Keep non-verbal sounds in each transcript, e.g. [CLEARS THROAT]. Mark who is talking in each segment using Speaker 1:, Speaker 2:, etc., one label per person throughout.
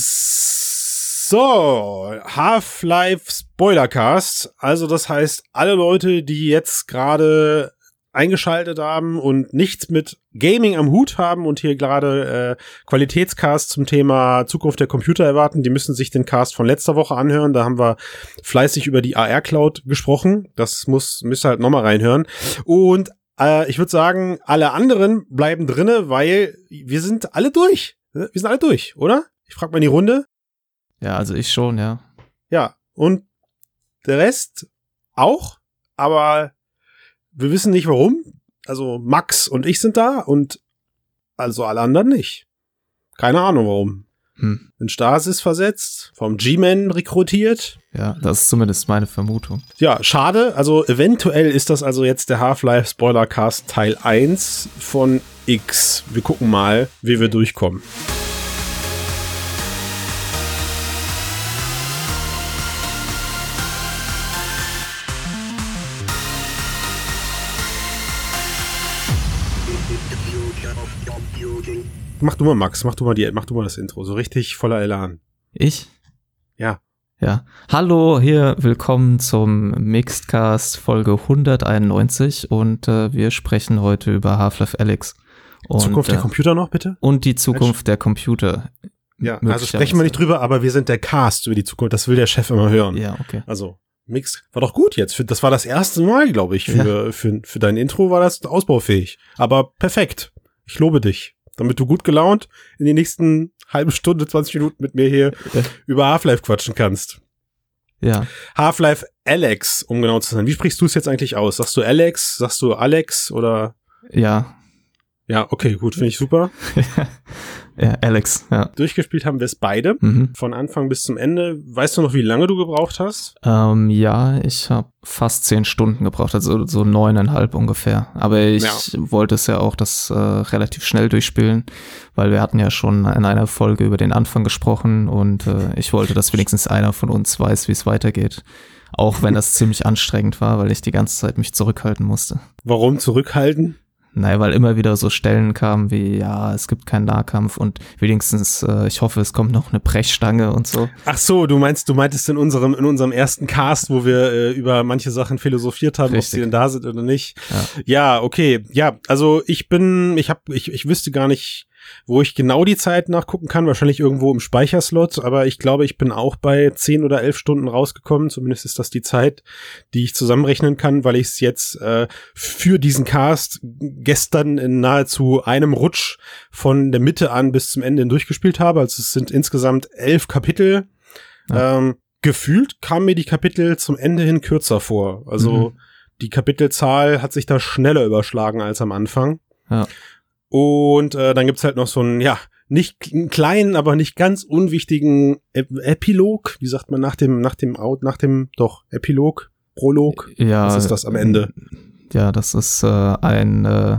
Speaker 1: So, Half-Life Spoilercast. Also das heißt, alle Leute, die jetzt gerade eingeschaltet haben und nichts mit Gaming am Hut haben und hier gerade äh, Qualitätscast zum Thema Zukunft der Computer erwarten, die müssen sich den Cast von letzter Woche anhören. Da haben wir fleißig über die AR Cloud gesprochen. Das muss müsst ihr halt nochmal reinhören. Und äh, ich würde sagen, alle anderen bleiben drinne, weil wir sind alle durch. Wir sind alle durch, oder? Ich frage mal in die Runde.
Speaker 2: Ja, also ich schon, ja.
Speaker 1: Ja, und der Rest auch, aber wir wissen nicht warum. Also Max und ich sind da und also alle anderen nicht. Keine Ahnung warum. Hm. In Stasis versetzt, vom G-Man rekrutiert.
Speaker 2: Ja, das ist zumindest meine Vermutung.
Speaker 1: Ja, schade. Also eventuell ist das also jetzt der Half-Life Spoilercast Teil 1 von X. Wir gucken mal, wie wir durchkommen. Mach du mal, Max, mach du mal die, mach du mal das Intro. So richtig voller Elan.
Speaker 2: Ich?
Speaker 1: Ja.
Speaker 2: Ja. Hallo, hier, willkommen zum Mixedcast Folge 191 und äh, wir sprechen heute über Half-Life Alyx.
Speaker 1: Und, Zukunft der äh, Computer noch, bitte?
Speaker 2: Und die Zukunft der Computer.
Speaker 1: Ja, also sprechen wir nicht drüber, aber wir sind der Cast über die Zukunft. Das will der Chef immer hören.
Speaker 2: Ja, okay.
Speaker 1: Also, Mix war doch gut jetzt. Das war das erste Mal, glaube ich. Für, ja. für, für dein Intro war das ausbaufähig. Aber perfekt. Ich lobe dich damit du gut gelaunt in die nächsten halbe Stunde, 20 Minuten mit mir hier über Half-Life quatschen kannst.
Speaker 2: Ja.
Speaker 1: Half-Life Alex, um genau zu sein. Wie sprichst du es jetzt eigentlich aus? Sagst du Alex? Sagst du Alex oder?
Speaker 2: Ja.
Speaker 1: Ja, okay, gut, finde ich super. [LAUGHS]
Speaker 2: Ja, Alex, ja.
Speaker 1: Durchgespielt haben wir es beide, mhm. von Anfang bis zum Ende. Weißt du noch, wie lange du gebraucht hast?
Speaker 2: Ähm, ja, ich habe fast zehn Stunden gebraucht, also so neuneinhalb ungefähr. Aber ich ja. wollte es ja auch das äh, relativ schnell durchspielen, weil wir hatten ja schon in einer Folge über den Anfang gesprochen und äh, ich wollte, dass wenigstens einer von uns weiß, wie es weitergeht. Auch wenn das ziemlich anstrengend war, weil ich die ganze Zeit mich zurückhalten musste.
Speaker 1: Warum zurückhalten?
Speaker 2: Naja, weil immer wieder so Stellen kamen wie, ja, es gibt keinen Nahkampf und wenigstens, äh, ich hoffe, es kommt noch eine Brechstange und so.
Speaker 1: Ach so, du meinst, du meintest in unserem, in unserem ersten Cast, wo wir äh, über manche Sachen philosophiert haben, Richtig. ob sie denn da sind oder nicht. Ja. ja, okay. Ja, also ich bin, ich hab, ich, ich wüsste gar nicht, wo ich genau die Zeit nachgucken kann, wahrscheinlich irgendwo im Speicherslot, aber ich glaube, ich bin auch bei zehn oder elf Stunden rausgekommen. Zumindest ist das die Zeit, die ich zusammenrechnen kann, weil ich es jetzt äh, für diesen Cast gestern in nahezu einem Rutsch von der Mitte an bis zum Ende durchgespielt habe. Also es sind insgesamt elf Kapitel. Ja. Ähm, gefühlt kamen mir die Kapitel zum Ende hin kürzer vor. Also mhm. die Kapitelzahl hat sich da schneller überschlagen als am Anfang.
Speaker 2: Ja.
Speaker 1: Und äh, dann gibt's halt noch so einen, ja, nicht einen kleinen, aber nicht ganz unwichtigen Ep Epilog. Wie sagt man nach dem, nach dem Out, nach dem, doch, Epilog, Prolog?
Speaker 2: Ja.
Speaker 1: Was ist das am Ende?
Speaker 2: Ja, das ist äh, ein, äh,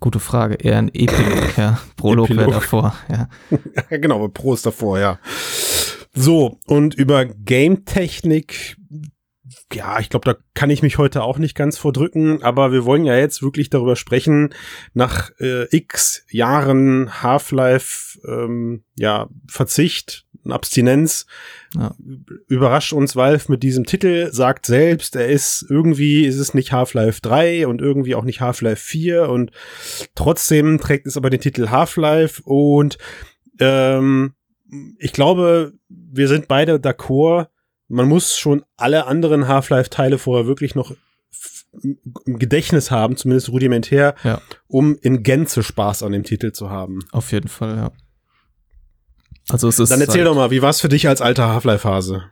Speaker 2: gute Frage, eher ein Epilog, [LAUGHS] ja. Prolog wäre davor, ja. [LAUGHS]
Speaker 1: ja. Genau, Pro ist davor, ja. So, und über Game-Technik ja, ich glaube, da kann ich mich heute auch nicht ganz vordrücken, aber wir wollen ja jetzt wirklich darüber sprechen, nach äh, x Jahren Half-Life, ähm, ja, Verzicht, Abstinenz, ja. überrascht uns Valve mit diesem Titel, sagt selbst, er ist irgendwie, ist es nicht Half-Life 3 und irgendwie auch nicht Half-Life 4 und trotzdem trägt es aber den Titel Half-Life und ähm, ich glaube, wir sind beide d'accord, man muss schon alle anderen Half-Life-Teile vorher wirklich noch im Gedächtnis haben, zumindest rudimentär,
Speaker 2: ja.
Speaker 1: um in Gänze Spaß an dem Titel zu haben.
Speaker 2: Auf jeden Fall, ja. Also es ist
Speaker 1: Dann erzähl halt, doch mal, wie war es für dich als alter Half-Life-Hase?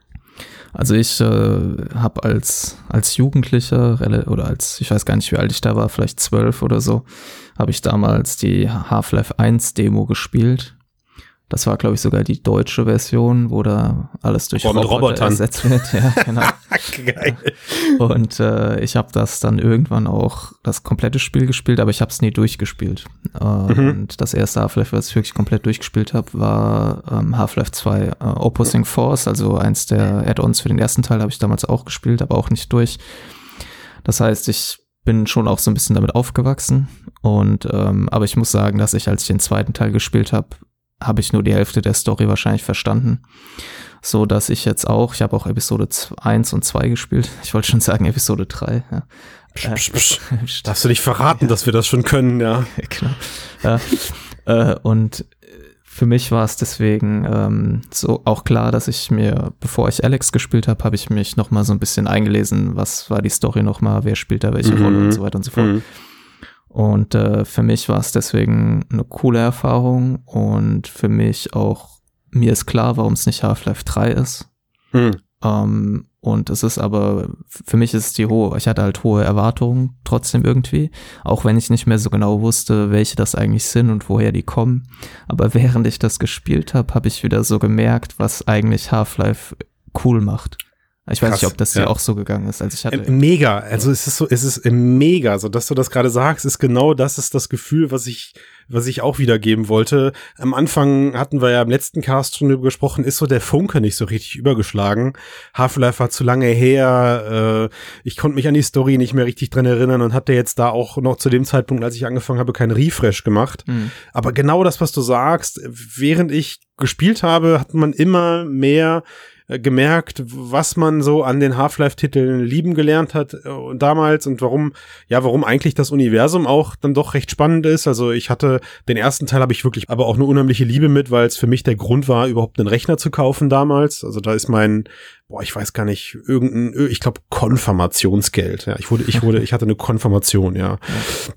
Speaker 2: Also ich äh, habe als als Jugendlicher oder als ich weiß gar nicht wie alt ich da war, vielleicht zwölf oder so, habe ich damals die Half-Life 1 Demo gespielt das war, glaube ich, sogar die deutsche Version, wo da alles durch
Speaker 1: Roboter, Roboter ersetzt wird.
Speaker 2: Ja, genau. [LAUGHS] Geil. Und äh, ich habe das dann irgendwann auch das komplette Spiel gespielt, aber ich habe es nie durchgespielt. Äh, mhm. Und das erste Half-Life, was ich wirklich komplett durchgespielt habe, war ähm, Half-Life 2 äh, Opposing Force, also eins der Add-ons für den ersten Teil habe ich damals auch gespielt, aber auch nicht durch. Das heißt, ich bin schon auch so ein bisschen damit aufgewachsen und ähm, aber ich muss sagen, dass ich als ich den zweiten Teil gespielt habe, habe ich nur die Hälfte der Story wahrscheinlich verstanden. So dass ich jetzt auch, ich habe auch Episode 1 und 2 gespielt. Ich wollte schon sagen Episode 3. Ja.
Speaker 1: Psch, psch, psch. [LAUGHS] Darfst du nicht verraten, ja. dass wir das schon können, ja. [LAUGHS]
Speaker 2: genau. Ja. Äh, und für mich war es deswegen ähm, so auch klar, dass ich mir, bevor ich Alex gespielt habe, habe ich mich noch mal so ein bisschen eingelesen, was war die Story noch mal, wer spielt da welche mhm. Rolle und so weiter und so fort. Mhm. Und äh, für mich war es deswegen eine coole Erfahrung und für mich auch, mir ist klar, warum es nicht Half-Life 3 ist. Mhm. Ähm, und es ist aber, für mich ist es die hohe, ich hatte halt hohe Erwartungen trotzdem irgendwie, auch wenn ich nicht mehr so genau wusste, welche das eigentlich sind und woher die kommen. Aber während ich das gespielt habe, habe ich wieder so gemerkt, was eigentlich Half-Life cool macht. Ich weiß Krass, nicht, ob das ja. auch so gegangen ist. Also ich hatte
Speaker 1: mega. Also es ist so, es ist mega. So, dass du das gerade sagst, ist genau das ist das Gefühl, was ich, was ich auch wiedergeben wollte. Am Anfang hatten wir ja im letzten Cast schon drüber gesprochen, ist so der Funke nicht so richtig übergeschlagen. Half-Life war zu lange her. Äh, ich konnte mich an die Story nicht mehr richtig dran erinnern und hatte jetzt da auch noch zu dem Zeitpunkt, als ich angefangen habe, keinen Refresh gemacht. Mhm. Aber genau das, was du sagst, während ich gespielt habe, hat man immer mehr äh, gemerkt, was man so an den Half-Life-Titeln lieben gelernt hat äh, damals und warum, ja, warum eigentlich das Universum auch dann doch recht spannend ist. Also ich hatte den ersten Teil habe ich wirklich aber auch eine unheimliche Liebe mit, weil es für mich der Grund war, überhaupt einen Rechner zu kaufen damals. Also da ist mein boah, ich weiß gar nicht, irgendein, ich glaube, Konfirmationsgeld. Ja, ich wurde, ich wurde, ich hatte eine Konfirmation, ja.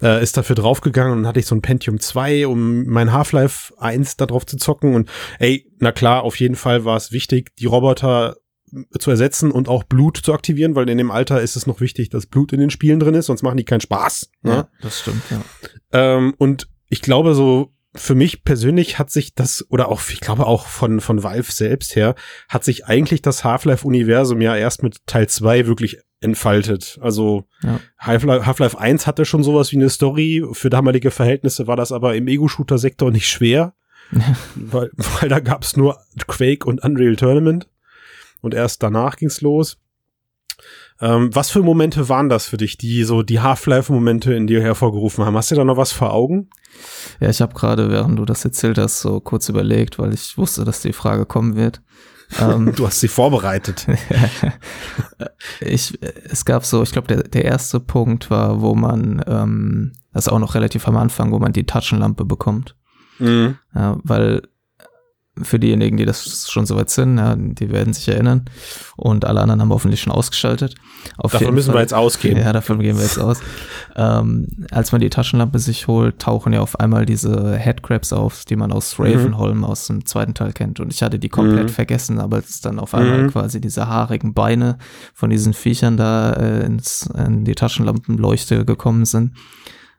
Speaker 1: Äh, ist dafür draufgegangen und hatte ich so ein Pentium 2, um mein Half-Life 1 da drauf zu zocken. Und ey, na klar, auf jeden Fall war es wichtig, die Roboter zu ersetzen und auch Blut zu aktivieren, weil in dem Alter ist es noch wichtig, dass Blut in den Spielen drin ist, sonst machen die keinen Spaß.
Speaker 2: Ne? Ja, das stimmt, ja.
Speaker 1: Ähm, und ich glaube, so für mich persönlich hat sich das, oder auch, ich glaube auch von, von Valve selbst her, hat sich eigentlich das Half-Life-Universum ja erst mit Teil 2 wirklich entfaltet. Also ja. Half-Life 1 hatte schon sowas wie eine Story. Für damalige Verhältnisse war das aber im Ego-Shooter-Sektor nicht schwer. [LAUGHS] weil, weil da gab's nur Quake und Unreal Tournament. Und erst danach ging's los. Ähm, was für Momente waren das für dich, die so die Half-Life-Momente in dir hervorgerufen haben? Hast du da noch was vor Augen?
Speaker 2: Ja, ich habe gerade, während du das erzählt hast, so kurz überlegt, weil ich wusste, dass die Frage kommen wird.
Speaker 1: Ähm, [LAUGHS] du hast sie vorbereitet. [LAUGHS]
Speaker 2: ich, es gab so, ich glaube, der, der erste Punkt war, wo man, ähm, das ist auch noch relativ am Anfang, wo man die Taschenlampe bekommt. Mhm. Ja, weil für diejenigen, die das schon soweit sind, ja, die werden sich erinnern. Und alle anderen haben hoffentlich schon ausgeschaltet.
Speaker 1: Auf davon müssen Fall, wir jetzt ausgehen.
Speaker 2: Ja, davon gehen wir jetzt aus. [LAUGHS] ähm, als man die Taschenlampe sich holt, tauchen ja auf einmal diese Headcrabs auf, die man aus Ravenholm mhm. aus dem zweiten Teil kennt. Und ich hatte die komplett mhm. vergessen, aber es dann auf einmal mhm. quasi diese haarigen Beine von diesen Viechern da äh, ins, in die Taschenlampenleuchte gekommen sind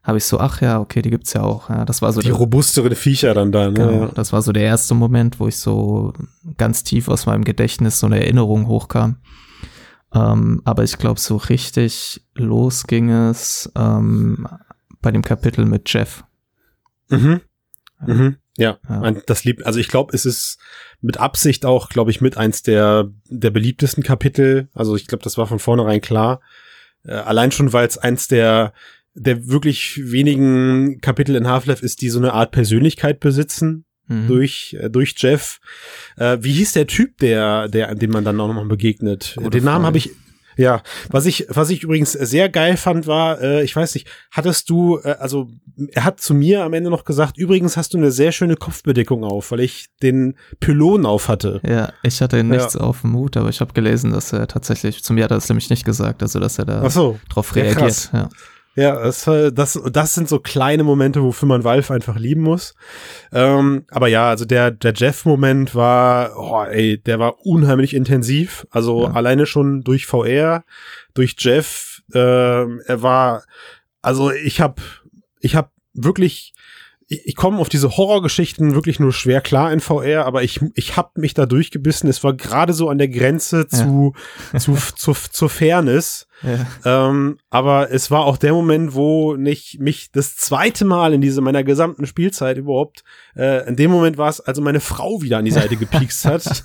Speaker 2: habe ich so, ach ja, okay, die gibt's ja auch. Ja, das war so
Speaker 1: die robustere Viecher dann da.
Speaker 2: Ne? Genau, das war so der erste Moment, wo ich so ganz tief aus meinem Gedächtnis so eine Erinnerung hochkam. Ähm, aber ich glaube, so richtig los ging es ähm, bei dem Kapitel mit Jeff.
Speaker 1: Mhm. Mhm. Ja, ja. das liebt, also ich glaube, es ist mit Absicht auch, glaube ich, mit eins der, der beliebtesten Kapitel. Also ich glaube, das war von vornherein klar. Äh, allein schon, weil es eins der der wirklich wenigen Kapitel in Half-Life ist, die so eine Art Persönlichkeit besitzen mhm. durch äh, durch Jeff. Äh, wie hieß der Typ, der der dem man dann auch nochmal begegnet? Gute Den Namen habe ich ja, was ich, was ich übrigens sehr geil fand, war, äh, ich weiß nicht, hattest du, äh, also er hat zu mir am Ende noch gesagt, übrigens hast du eine sehr schöne Kopfbedeckung auf, weil ich den Pylon auf hatte.
Speaker 2: Ja, ich hatte nichts ja. auf dem Hut, aber ich habe gelesen, dass er tatsächlich, zu mir hat er das nämlich nicht gesagt, also dass er da
Speaker 1: so.
Speaker 2: drauf reagiert.
Speaker 1: Ja, ja. Das, das, das sind so kleine Momente, wofür man Valve einfach lieben muss. Ähm, aber ja, also der, der Jeff-Moment war, oh, ey, der war unheimlich intensiv. Also ja. alleine schon durch VR, durch Jeff. Äh, er war, also ich habe, ich habe wirklich ich, ich komme auf diese Horrorgeschichten wirklich nur schwer klar in VR, aber ich, ich habe mich da durchgebissen. Es war gerade so an der Grenze zu, ja. zu, zu, [LAUGHS] zur Fairness. Ja. Ähm, aber es war auch der Moment, wo nicht mich das zweite Mal in diese meiner gesamten Spielzeit überhaupt, äh, in dem Moment war es, also meine Frau wieder an die Seite [LAUGHS] gepiekst hat.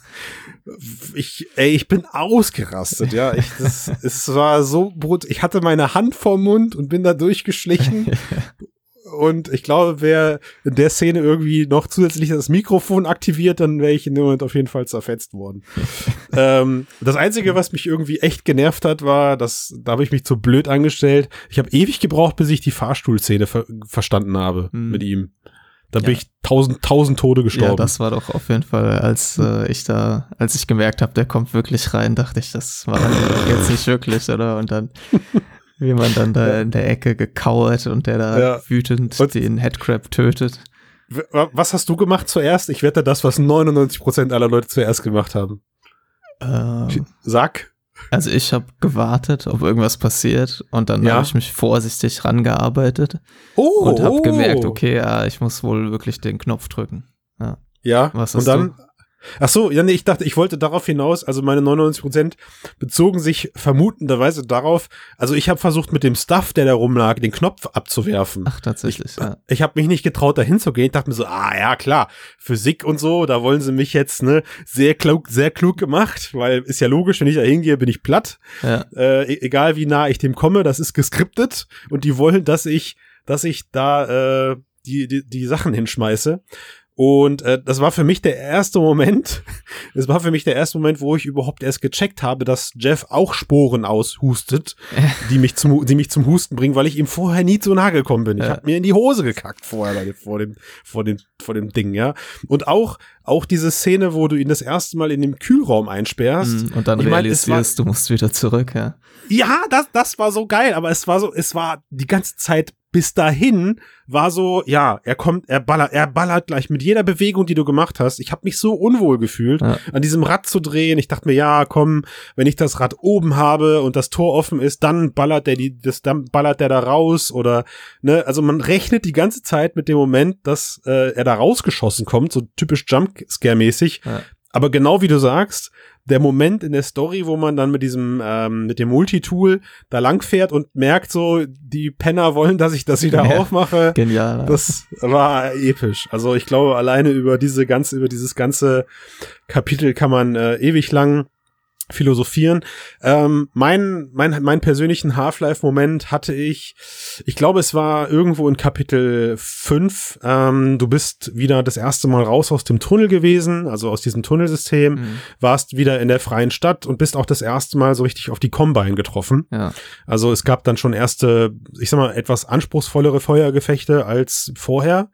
Speaker 1: Ich, ey, ich bin ausgerastet, ja. Ich, das, es war so brut. Ich hatte meine Hand vorm Mund und bin da durchgeschlichen [LAUGHS] und ich glaube, wer in der Szene irgendwie noch zusätzlich das Mikrofon aktiviert, dann wäre ich in dem Moment auf jeden Fall zerfetzt worden. [LAUGHS] ähm, das Einzige, was mich irgendwie echt genervt hat, war, dass da habe ich mich zu blöd angestellt. Ich habe ewig gebraucht, bis ich die Fahrstuhlszene ver verstanden habe hm. mit ihm. Da ja. bin ich tausend, tausend Tode gestorben. Ja,
Speaker 2: das war doch auf jeden Fall, als äh, ich da, als ich gemerkt habe, der kommt wirklich rein, dachte ich, das war [LAUGHS] jetzt nicht wirklich, oder? Und dann, wie man dann da in der Ecke gekauert und der da ja. wütend und den Headcrab tötet.
Speaker 1: Was hast du gemacht zuerst? Ich wette das, was 99% aller Leute zuerst gemacht haben. Ähm, Sag.
Speaker 2: Also ich habe gewartet, ob irgendwas passiert und dann ja. habe ich mich vorsichtig rangearbeitet oh, und habe oh. gemerkt, okay, ja, ich muss wohl wirklich den Knopf drücken. Ja.
Speaker 1: Ja. Was und dann du? Ach so, ja, nee, ich dachte, ich wollte darauf hinaus, also meine 99 Prozent bezogen sich vermutenderweise darauf, also ich habe versucht mit dem Stuff, der da rumlag, den Knopf abzuwerfen.
Speaker 2: Ach, tatsächlich,
Speaker 1: ich, ja. Ich habe mich nicht getraut, da hinzugehen. Ich dachte mir so, ah ja, klar, Physik und so, da wollen sie mich jetzt, ne, sehr klug, sehr klug gemacht, weil ist ja logisch, wenn ich da hingehe, bin ich platt. Ja. Äh, e-, egal wie nah ich dem komme, das ist geskriptet und die wollen, dass ich, dass ich da äh, die, die, die Sachen hinschmeiße. Und äh, das war für mich der erste Moment, [LAUGHS] es war für mich der erste Moment, wo ich überhaupt erst gecheckt habe, dass Jeff auch Sporen aushustet, [LAUGHS] die mich zum, die mich zum Husten bringen, weil ich ihm vorher nie zu nahe gekommen bin. Ich ja. habe mir in die Hose gekackt vorher vor dem, vor dem, vor dem Ding, ja. Und auch, auch diese Szene, wo du ihn das erste Mal in dem Kühlraum einsperrst.
Speaker 2: Mm, und dann realisierst, mein, war, du musst wieder zurück, ja.
Speaker 1: Ja, das, das war so geil, aber es war so, es war die ganze Zeit bis dahin war so, ja, er kommt, er ballert, er ballert gleich mit jeder Bewegung, die du gemacht hast. Ich habe mich so unwohl gefühlt, ja. an diesem Rad zu drehen. Ich dachte mir, ja, komm, wenn ich das Rad oben habe und das Tor offen ist, dann ballert der die, das, dann ballert der da raus oder ne, also man rechnet die ganze Zeit mit dem Moment, dass äh, er da rausgeschossen kommt, so typisch Jumpscare-mäßig. Ja. Aber genau wie du sagst, der Moment in der Story, wo man dann mit diesem, ähm, mit dem Multitool da langfährt und merkt so, die Penner wollen, dass ich das wieder ja, aufmache.
Speaker 2: Genial.
Speaker 1: Das war episch. Also ich glaube, alleine über diese ganze, über dieses ganze Kapitel kann man äh, ewig lang philosophieren. Ähm, mein, mein, mein persönlichen Half-Life-Moment hatte ich, ich glaube, es war irgendwo in Kapitel 5. Ähm, du bist wieder das erste Mal raus aus dem Tunnel gewesen, also aus diesem Tunnelsystem, mhm. warst wieder in der freien Stadt und bist auch das erste Mal so richtig auf die Combine getroffen.
Speaker 2: Ja.
Speaker 1: Also es gab dann schon erste, ich sag mal, etwas anspruchsvollere Feuergefechte als vorher.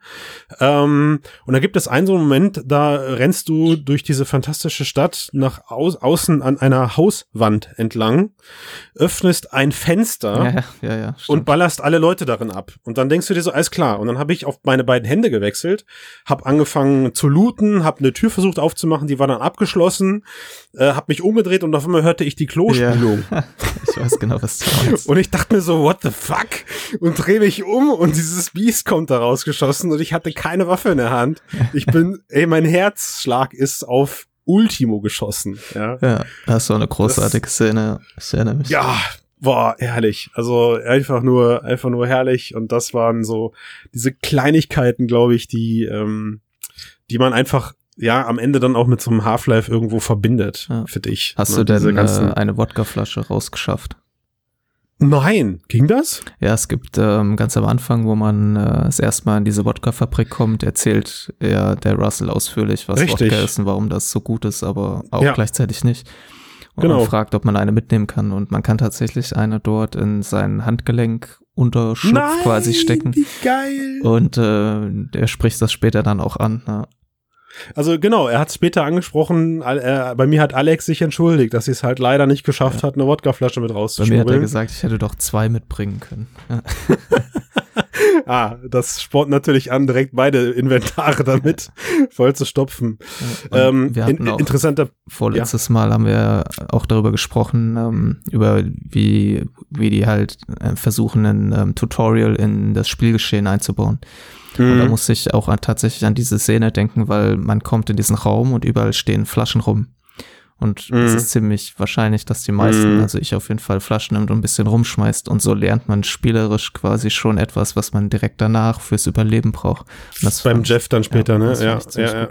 Speaker 1: Ähm, und da gibt es einen so einen Moment, da rennst du durch diese fantastische Stadt nach au außen an einer Hauswand entlang, öffnest ein Fenster
Speaker 2: ja, ja,
Speaker 1: und ballerst alle Leute darin ab. Und dann denkst du dir so, alles klar. Und dann habe ich auf meine beiden Hände gewechselt, habe angefangen zu looten, habe eine Tür versucht aufzumachen, die war dann abgeschlossen, äh, habe mich umgedreht und auf einmal hörte ich die Klospülung. [LAUGHS]
Speaker 2: ich weiß genau, was du
Speaker 1: meinst. Und ich dachte mir so, what the fuck? Und drehe mich um und dieses Biest kommt da rausgeschossen und ich hatte keine Waffe in der Hand. Ich bin, ey, mein Herzschlag ist auf Ultimo geschossen. Ja,
Speaker 2: ja das war eine großartige das, Szene. Ich erinnere mich.
Speaker 1: Ja, boah, herrlich. Also einfach nur, einfach nur herrlich. Und das waren so diese Kleinigkeiten, glaube ich, die, ähm, die man einfach ja am Ende dann auch mit so einem Half-Life irgendwo verbindet ja. für dich.
Speaker 2: Hast ne? du denn äh, eine Wodkaflasche rausgeschafft?
Speaker 1: Nein, ging das?
Speaker 2: Ja, es gibt ähm, ganz am Anfang, wo man äh, das erste Mal in diese Wodka-Fabrik kommt, erzählt er der Russell ausführlich, was Richtig. Wodka ist und warum das so gut ist, aber auch ja. gleichzeitig nicht. Und genau. man fragt, ob man eine mitnehmen kann und man kann tatsächlich eine dort in sein Handgelenk Unterschlupf Nein, quasi stecken.
Speaker 1: Wie geil.
Speaker 2: Und äh, der spricht das später dann auch an. Ja.
Speaker 1: Also genau, er hat später angesprochen, äh, bei mir hat Alex sich entschuldigt, dass sie es halt leider nicht geschafft ja. hat, eine Wodkaflasche mit rauszuschmuggeln.
Speaker 2: Bei mir hat er gesagt, ich hätte doch zwei mitbringen können. Ja. [LAUGHS]
Speaker 1: ah, das spornt natürlich an, direkt beide Inventare damit voll zu stopfen.
Speaker 2: Ähm, wir hatten in, interessanter. Vorletztes ja. Mal haben wir auch darüber gesprochen, ähm, über wie, wie die halt äh, versuchen, ein ähm, Tutorial in das Spielgeschehen einzubauen. Mhm. Und da mhm. muss ich auch tatsächlich an diese Szene denken, weil man kommt in diesen Raum und überall stehen Flaschen rum. Und mhm. es ist ziemlich wahrscheinlich, dass die meisten, mhm. also ich auf jeden Fall, Flaschen nimmt und ein bisschen rumschmeißt. Und so lernt man spielerisch quasi schon etwas, was man direkt danach fürs Überleben braucht.
Speaker 1: Beim Jeff dann später, ne? ja, ne? Ja, ja, ja.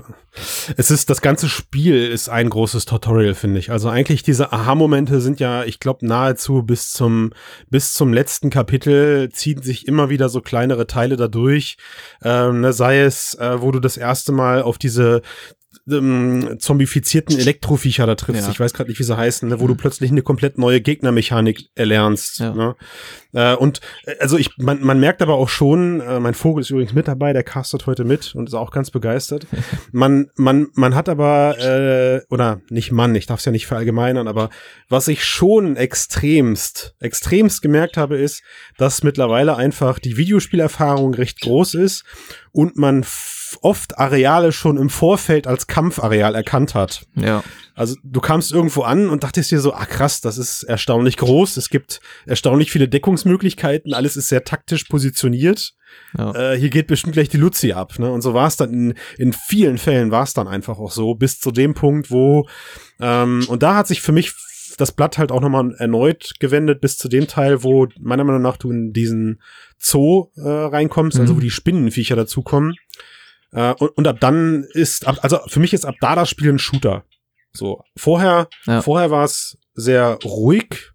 Speaker 1: Es ist, das ganze Spiel ist ein großes Tutorial, finde ich. Also eigentlich diese Aha-Momente sind ja, ich glaube, nahezu bis zum, bis zum letzten Kapitel ziehen sich immer wieder so kleinere Teile dadurch. Ähm, ne, sei es, äh, wo du das erste Mal auf diese ähm, zombifizierten Elektroviecher da triffst. Ja. Ich weiß gerade nicht, wie sie heißen, ne, wo mhm. du plötzlich eine komplett neue Gegnermechanik erlernst. Ja. Ne? Äh, und äh, also ich, man, man merkt aber auch schon, äh, mein Vogel ist übrigens mit dabei, der castet heute mit und ist auch ganz begeistert. [LAUGHS] man, man, man hat aber, äh, oder nicht Mann, ich darf es ja nicht verallgemeinern, aber was ich schon extremst, extremst gemerkt habe, ist, dass mittlerweile einfach die Videospielerfahrung recht groß ist und man oft Areale schon im Vorfeld als Kampfareal erkannt hat.
Speaker 2: Ja.
Speaker 1: Also du kamst irgendwo an und dachtest dir so, ah krass, das ist erstaunlich groß, es gibt erstaunlich viele Deckungsmöglichkeiten, alles ist sehr taktisch positioniert. Ja. Äh, hier geht bestimmt gleich die Luzi ab. Ne? Und so war es dann in, in vielen Fällen war es dann einfach auch so, bis zu dem Punkt, wo ähm, und da hat sich für mich das Blatt halt auch nochmal erneut gewendet bis zu dem Teil, wo meiner Meinung nach du in diesen Zoo äh, reinkommst, mhm. also wo die Spinnenviecher dazukommen. Äh, und, und ab dann ist, ab, also für mich ist ab da das Spiel ein Shooter. So, vorher, ja. vorher war es sehr ruhig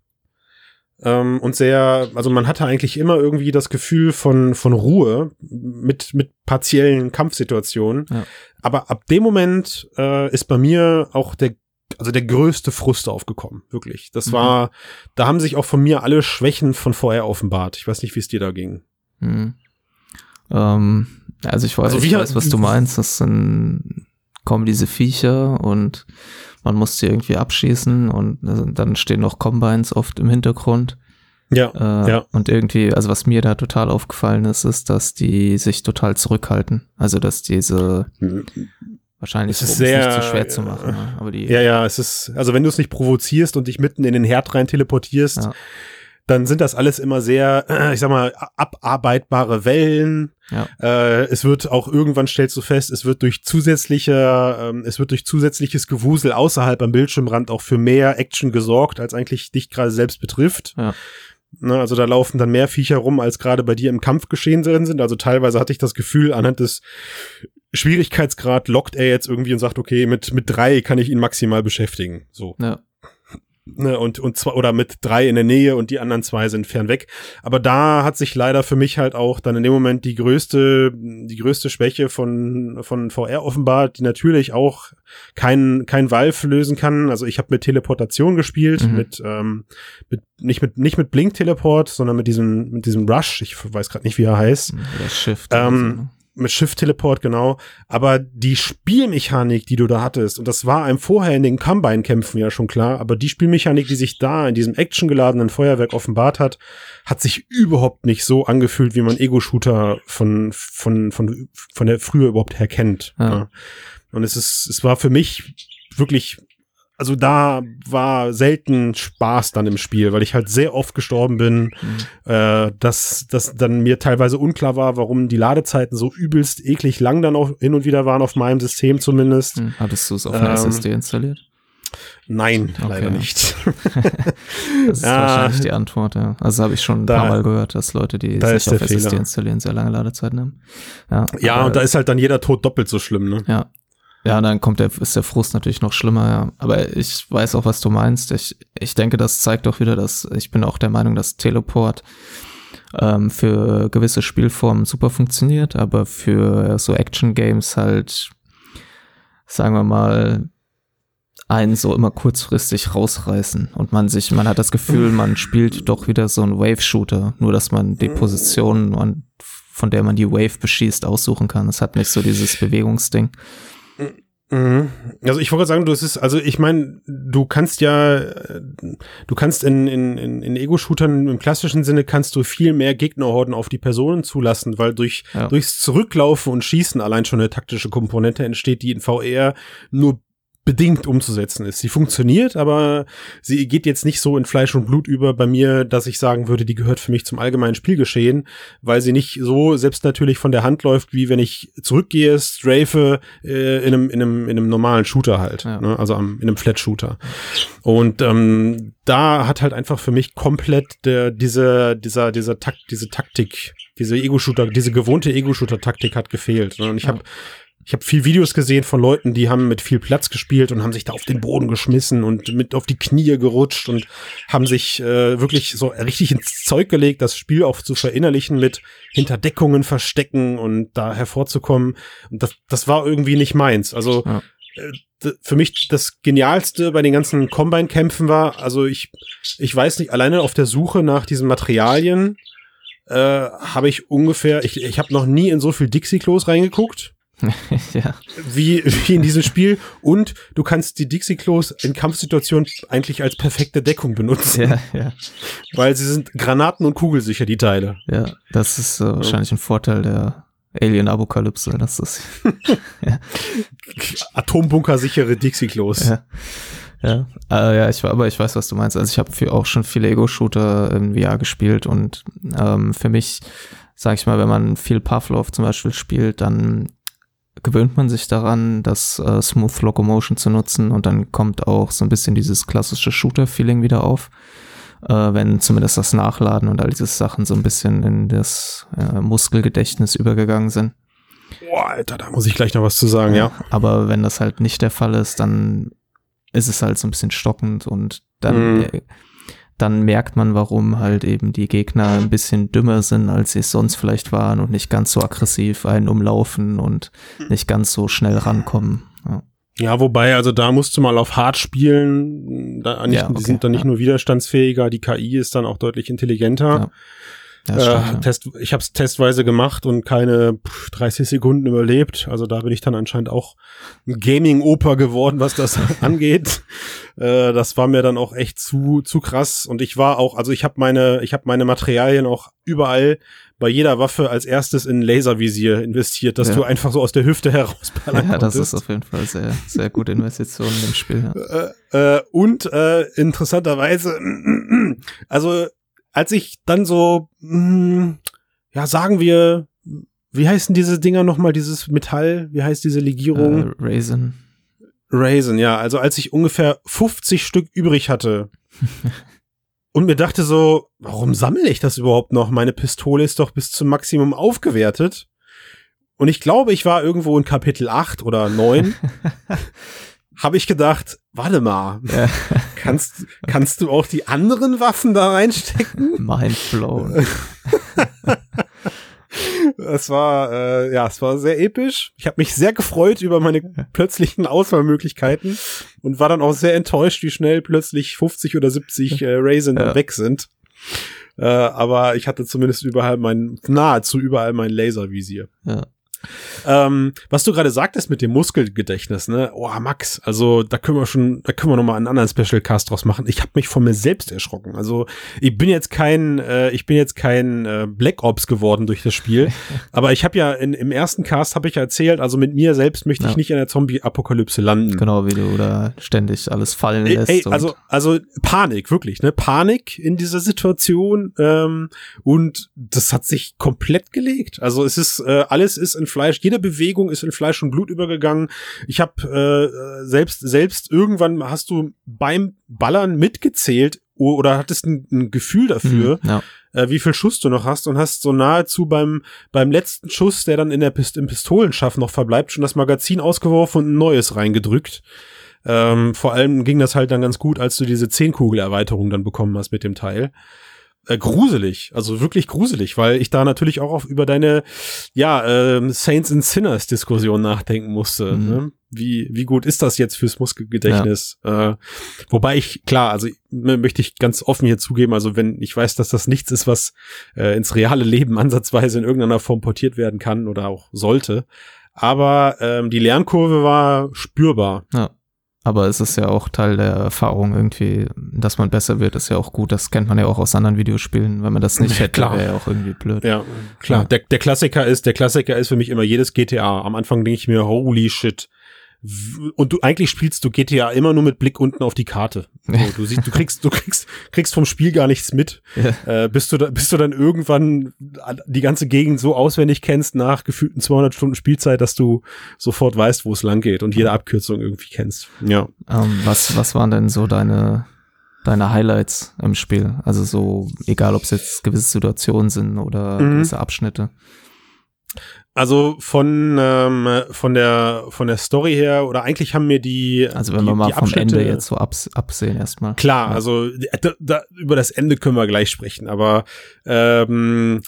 Speaker 1: ähm, und sehr, also man hatte eigentlich immer irgendwie das Gefühl von, von Ruhe mit, mit partiellen Kampfsituationen. Ja. Aber ab dem Moment äh, ist bei mir auch der also der größte Frust aufgekommen, wirklich. Das mhm. war, da haben sich auch von mir alle Schwächen von vorher offenbart. Ich weiß nicht, wie es dir da ging.
Speaker 2: Mhm. Ähm, also ich weiß, also ich weiß, was du meinst. Das sind, kommen diese Viecher und man muss sie irgendwie abschießen und dann stehen noch Combines oft im Hintergrund.
Speaker 1: Ja,
Speaker 2: äh, ja. Und irgendwie, also was mir da total aufgefallen ist, ist, dass die sich total zurückhalten. Also dass diese wahrscheinlich
Speaker 1: es ist sehr
Speaker 2: nicht zu schwer zu machen. Ne?
Speaker 1: Aber die, ja, ja, es ist, also wenn du es nicht provozierst und dich mitten in den Herd rein teleportierst, ja dann sind das alles immer sehr, [CLEARS THROAT] ich sag mal, abarbeitbare Wellen. Ja. Äh, es wird auch irgendwann stellst du fest, es wird durch zusätzliche, ähm, es wird durch zusätzliches Gewusel außerhalb am Bildschirmrand auch für mehr Action gesorgt, als eigentlich dich gerade selbst betrifft. Ja. Ne, also da laufen dann mehr Viecher rum, als gerade bei dir im Kampf geschehen drin sind. Also teilweise hatte ich das Gefühl, anhand des Schwierigkeitsgrad lockt er jetzt irgendwie und sagt, okay, mit, mit drei kann ich ihn maximal beschäftigen. So. Ja ne, und, und zwei, oder mit drei in der Nähe und die anderen zwei sind fernweg. Aber da hat sich leider für mich halt auch dann in dem Moment die größte, die größte Schwäche von, von VR offenbart, die natürlich auch kein, kein Valve lösen kann. Also ich habe mit Teleportation gespielt, mhm. mit, ähm, mit, nicht mit, nicht mit Blink-Teleport, sondern mit diesem, mit diesem Rush. Ich weiß gerade nicht, wie er heißt.
Speaker 2: Oder Shift.
Speaker 1: Ähm, so, ne? Mit Shift-Teleport, genau. Aber die Spielmechanik, die du da hattest, und das war einem vorher in den Combine-Kämpfen ja schon klar, aber die Spielmechanik, die sich da in diesem actiongeladenen Feuerwerk offenbart hat, hat sich überhaupt nicht so angefühlt, wie man Ego-Shooter von, von, von, von der früher überhaupt her kennt. Ja. Ja. Und es ist, es war für mich wirklich also da war selten Spaß dann im Spiel, weil ich halt sehr oft gestorben bin, mhm. äh, dass, dass dann mir teilweise unklar war, warum die Ladezeiten so übelst eklig lang dann auch hin und wieder waren, auf meinem System zumindest. Mhm.
Speaker 2: Hattest du es auf einer ähm, SSD installiert?
Speaker 1: Nein, okay, leider nicht. [LAUGHS]
Speaker 2: das ist [LAUGHS] ja, wahrscheinlich die Antwort, ja. Also habe ich schon ein da, paar Mal gehört, dass Leute, die sich auf SSD installieren, sehr lange Ladezeiten haben.
Speaker 1: Ja, ja und da ist halt dann jeder Tod doppelt so schlimm, ne?
Speaker 2: Ja, ja, dann kommt der, ist der Frust natürlich noch schlimmer, ja. Aber ich weiß auch, was du meinst. Ich, ich denke, das zeigt auch wieder, dass ich bin auch der Meinung, dass Teleport ähm, für gewisse Spielformen super funktioniert, aber für so Action-Games halt, sagen wir mal, einen so immer kurzfristig rausreißen und man sich, man hat das Gefühl, man spielt doch wieder so ein Wave-Shooter, nur dass man die Position, von der man die Wave beschießt, aussuchen kann. Es hat nicht so dieses Bewegungsding.
Speaker 1: Mhm. Also ich wollte sagen, du ist, also ich meine, du kannst ja, du kannst in, in, in, in Ego-Shootern im klassischen Sinne kannst du viel mehr Gegnerhorden auf die Personen zulassen, weil durch, ja. durchs Zurücklaufen und Schießen allein schon eine taktische Komponente entsteht, die in VR nur bedingt umzusetzen ist. Sie funktioniert, aber sie geht jetzt nicht so in Fleisch und Blut über bei mir, dass ich sagen würde, die gehört für mich zum allgemeinen Spielgeschehen, weil sie nicht so selbst natürlich von der Hand läuft, wie wenn ich zurückgehe, strafe äh, in, einem, in, einem, in einem normalen Shooter halt, ja. ne? also am, in einem Flat-Shooter. Und ähm, da hat halt einfach für mich komplett der, diese, dieser, dieser Takt, diese Taktik, diese Ego-Shooter, diese gewohnte Ego-Shooter-Taktik hat gefehlt. Ne? Und ich habe ich habe viel Videos gesehen von Leuten, die haben mit viel Platz gespielt und haben sich da auf den Boden geschmissen und mit auf die Knie gerutscht und haben sich äh, wirklich so richtig ins Zeug gelegt, das Spiel auch zu verinnerlichen mit Hinterdeckungen verstecken und da hervorzukommen. Und das, das war irgendwie nicht meins. Also ja. äh, für mich das Genialste bei den ganzen Combine-Kämpfen war, also ich, ich weiß nicht, alleine auf der Suche nach diesen Materialien äh, habe ich ungefähr, ich, ich habe noch nie in so viel Dixie-Klos reingeguckt [LAUGHS] ja. wie, wie in diesem Spiel. Und du kannst die Dixie-Klos in Kampfsituationen eigentlich als perfekte Deckung benutzen. Ja, ja. Weil sie sind Granaten- und kugelsicher, die Teile.
Speaker 2: Ja, das ist äh, wahrscheinlich ein Vorteil der Alien-Apokalypse, dass das. [LAUGHS]
Speaker 1: ja. Atombunkersichere Dixie-Klos.
Speaker 2: Ja. Ja, äh, ja, ich aber ich weiß, was du meinst. Also ich habe auch schon viele Ego-Shooter im VR gespielt und ähm, für mich, sag ich mal, wenn man viel Pavlov zum Beispiel spielt, dann gewöhnt man sich daran, das äh, Smooth Locomotion zu nutzen und dann kommt auch so ein bisschen dieses klassische Shooter-Feeling wieder auf, äh, wenn zumindest das Nachladen und all diese Sachen so ein bisschen in das äh, Muskelgedächtnis übergegangen sind.
Speaker 1: Boah, Alter, da muss ich gleich noch was zu sagen, ja.
Speaker 2: Aber wenn das halt nicht der Fall ist, dann ist es halt so ein bisschen stockend und dann mm dann merkt man, warum halt eben die Gegner ein bisschen dümmer sind, als sie es sonst vielleicht waren und nicht ganz so aggressiv einen umlaufen und hm. nicht ganz so schnell rankommen. Ja.
Speaker 1: Ja, wobei, also da musst du mal auf hart spielen. Da nicht, ja, okay, die sind dann nicht ja. nur widerstandsfähiger, die KI ist dann auch deutlich intelligenter. Ja. Ja, stimmt, äh, Test, ich habe es testweise gemacht und keine 30 Sekunden überlebt. Also da bin ich dann anscheinend auch ein Gaming-Oper geworden, was das [LAUGHS] angeht. Äh, das war mir dann auch echt zu zu krass. Und ich war auch, also ich habe meine, ich habe meine Materialien auch überall bei jeder Waffe als erstes in Laservisier investiert, dass ja. du einfach so aus der Hüfte herausballern [LAUGHS]
Speaker 2: Ja, das ist auf jeden Fall sehr, sehr gute Investition im Spiel.
Speaker 1: Ja. Äh, äh, und äh, interessanterweise, [CLEARS THROAT] also als ich dann so, mh, hm, ja, sagen wir, wie heißen diese Dinger nochmal, dieses Metall, wie heißt diese Legierung?
Speaker 2: Uh, Raisin.
Speaker 1: Raisin, ja. Also als ich ungefähr 50 Stück übrig hatte [LAUGHS] und mir dachte so, warum sammle ich das überhaupt noch? Meine Pistole ist doch bis zum Maximum aufgewertet. Und ich glaube, ich war irgendwo in Kapitel 8 oder 9. [LAUGHS] habe ich gedacht, warte mal, ja. [LAUGHS] kannst, kannst du auch die anderen Waffen da reinstecken? [LAUGHS]
Speaker 2: Mind blown. [LAUGHS]
Speaker 1: Es war, äh, ja, es war sehr episch. Ich habe mich sehr gefreut über meine plötzlichen Auswahlmöglichkeiten und war dann auch sehr enttäuscht, wie schnell plötzlich 50 oder 70 äh, Raisin ja. weg sind. Äh, aber ich hatte zumindest überall mein, nahezu überall mein Laservisier. Ja. Ähm, was du gerade sagtest mit dem Muskelgedächtnis, ne? Oh, Max, also da können wir schon, da können wir noch mal einen anderen Special Cast draus machen. Ich habe mich von mir selbst erschrocken. Also ich bin jetzt kein, äh, ich bin jetzt kein äh, Black Ops geworden durch das Spiel, [LAUGHS] aber ich habe ja in, im ersten Cast habe ich ja erzählt, also mit mir selbst möchte ja. ich nicht in der Zombie-Apokalypse landen.
Speaker 2: Genau, wie du da ständig alles fallen lässt.
Speaker 1: Ey, also also Panik, wirklich, ne? Panik in dieser Situation ähm, und das hat sich komplett gelegt. Also es ist äh, alles ist in Fleisch, jede Bewegung ist in Fleisch und Blut übergegangen. Ich habe äh, selbst selbst irgendwann hast du beim Ballern mitgezählt oder hattest ein, ein Gefühl dafür, mhm, ja. äh, wie viel Schuss du noch hast und hast so nahezu beim beim letzten Schuss, der dann in der Pist im Pistolenschaft noch verbleibt, schon das Magazin ausgeworfen und ein neues reingedrückt. Ähm, vor allem ging das halt dann ganz gut, als du diese Zehn-Kugel-Erweiterung dann bekommen hast mit dem Teil äh, gruselig, also wirklich gruselig, weil ich da natürlich auch auf, über deine ja äh, Saints and Sinners Diskussion nachdenken musste. Mhm. Ne? Wie wie gut ist das jetzt fürs Muskelgedächtnis? Ja. Äh, wobei ich klar, also möchte ich ganz offen hier zugeben, also wenn ich weiß, dass das nichts ist, was äh, ins reale Leben [LAUGHS] ansatzweise in irgendeiner Form portiert werden kann oder auch sollte, aber ähm, die Lernkurve war spürbar.
Speaker 2: Ja. Aber es ist ja auch Teil der Erfahrung irgendwie, dass man besser wird, ist ja auch gut. Das kennt man ja auch aus anderen Videospielen. Wenn man das nicht hätte, wäre ja auch irgendwie blöd.
Speaker 1: Ja, klar. Ja. Der, der Klassiker ist, der Klassiker ist für mich immer jedes GTA. Am Anfang denke ich mir, holy shit, und du eigentlich spielst du GTA immer nur mit Blick unten auf die Karte. So, [LAUGHS] du siehst, du kriegst, du kriegst, kriegst vom Spiel gar nichts mit. Ja. Äh, bis du da, bis du dann irgendwann die ganze Gegend so auswendig kennst nach gefühlten 200 Stunden Spielzeit, dass du sofort weißt, wo es lang geht und jede Abkürzung irgendwie kennst. Ja.
Speaker 2: Um, ähm, was, was waren denn so deine, deine Highlights im Spiel? Also so, egal ob es jetzt gewisse Situationen sind oder mhm. gewisse Abschnitte.
Speaker 1: Also von ähm, von der von der Story her oder eigentlich haben mir die
Speaker 2: also wenn die, wir mal vom Ende jetzt so abs absehen erstmal
Speaker 1: klar ja. also da, da, über das Ende können wir gleich sprechen aber ähm,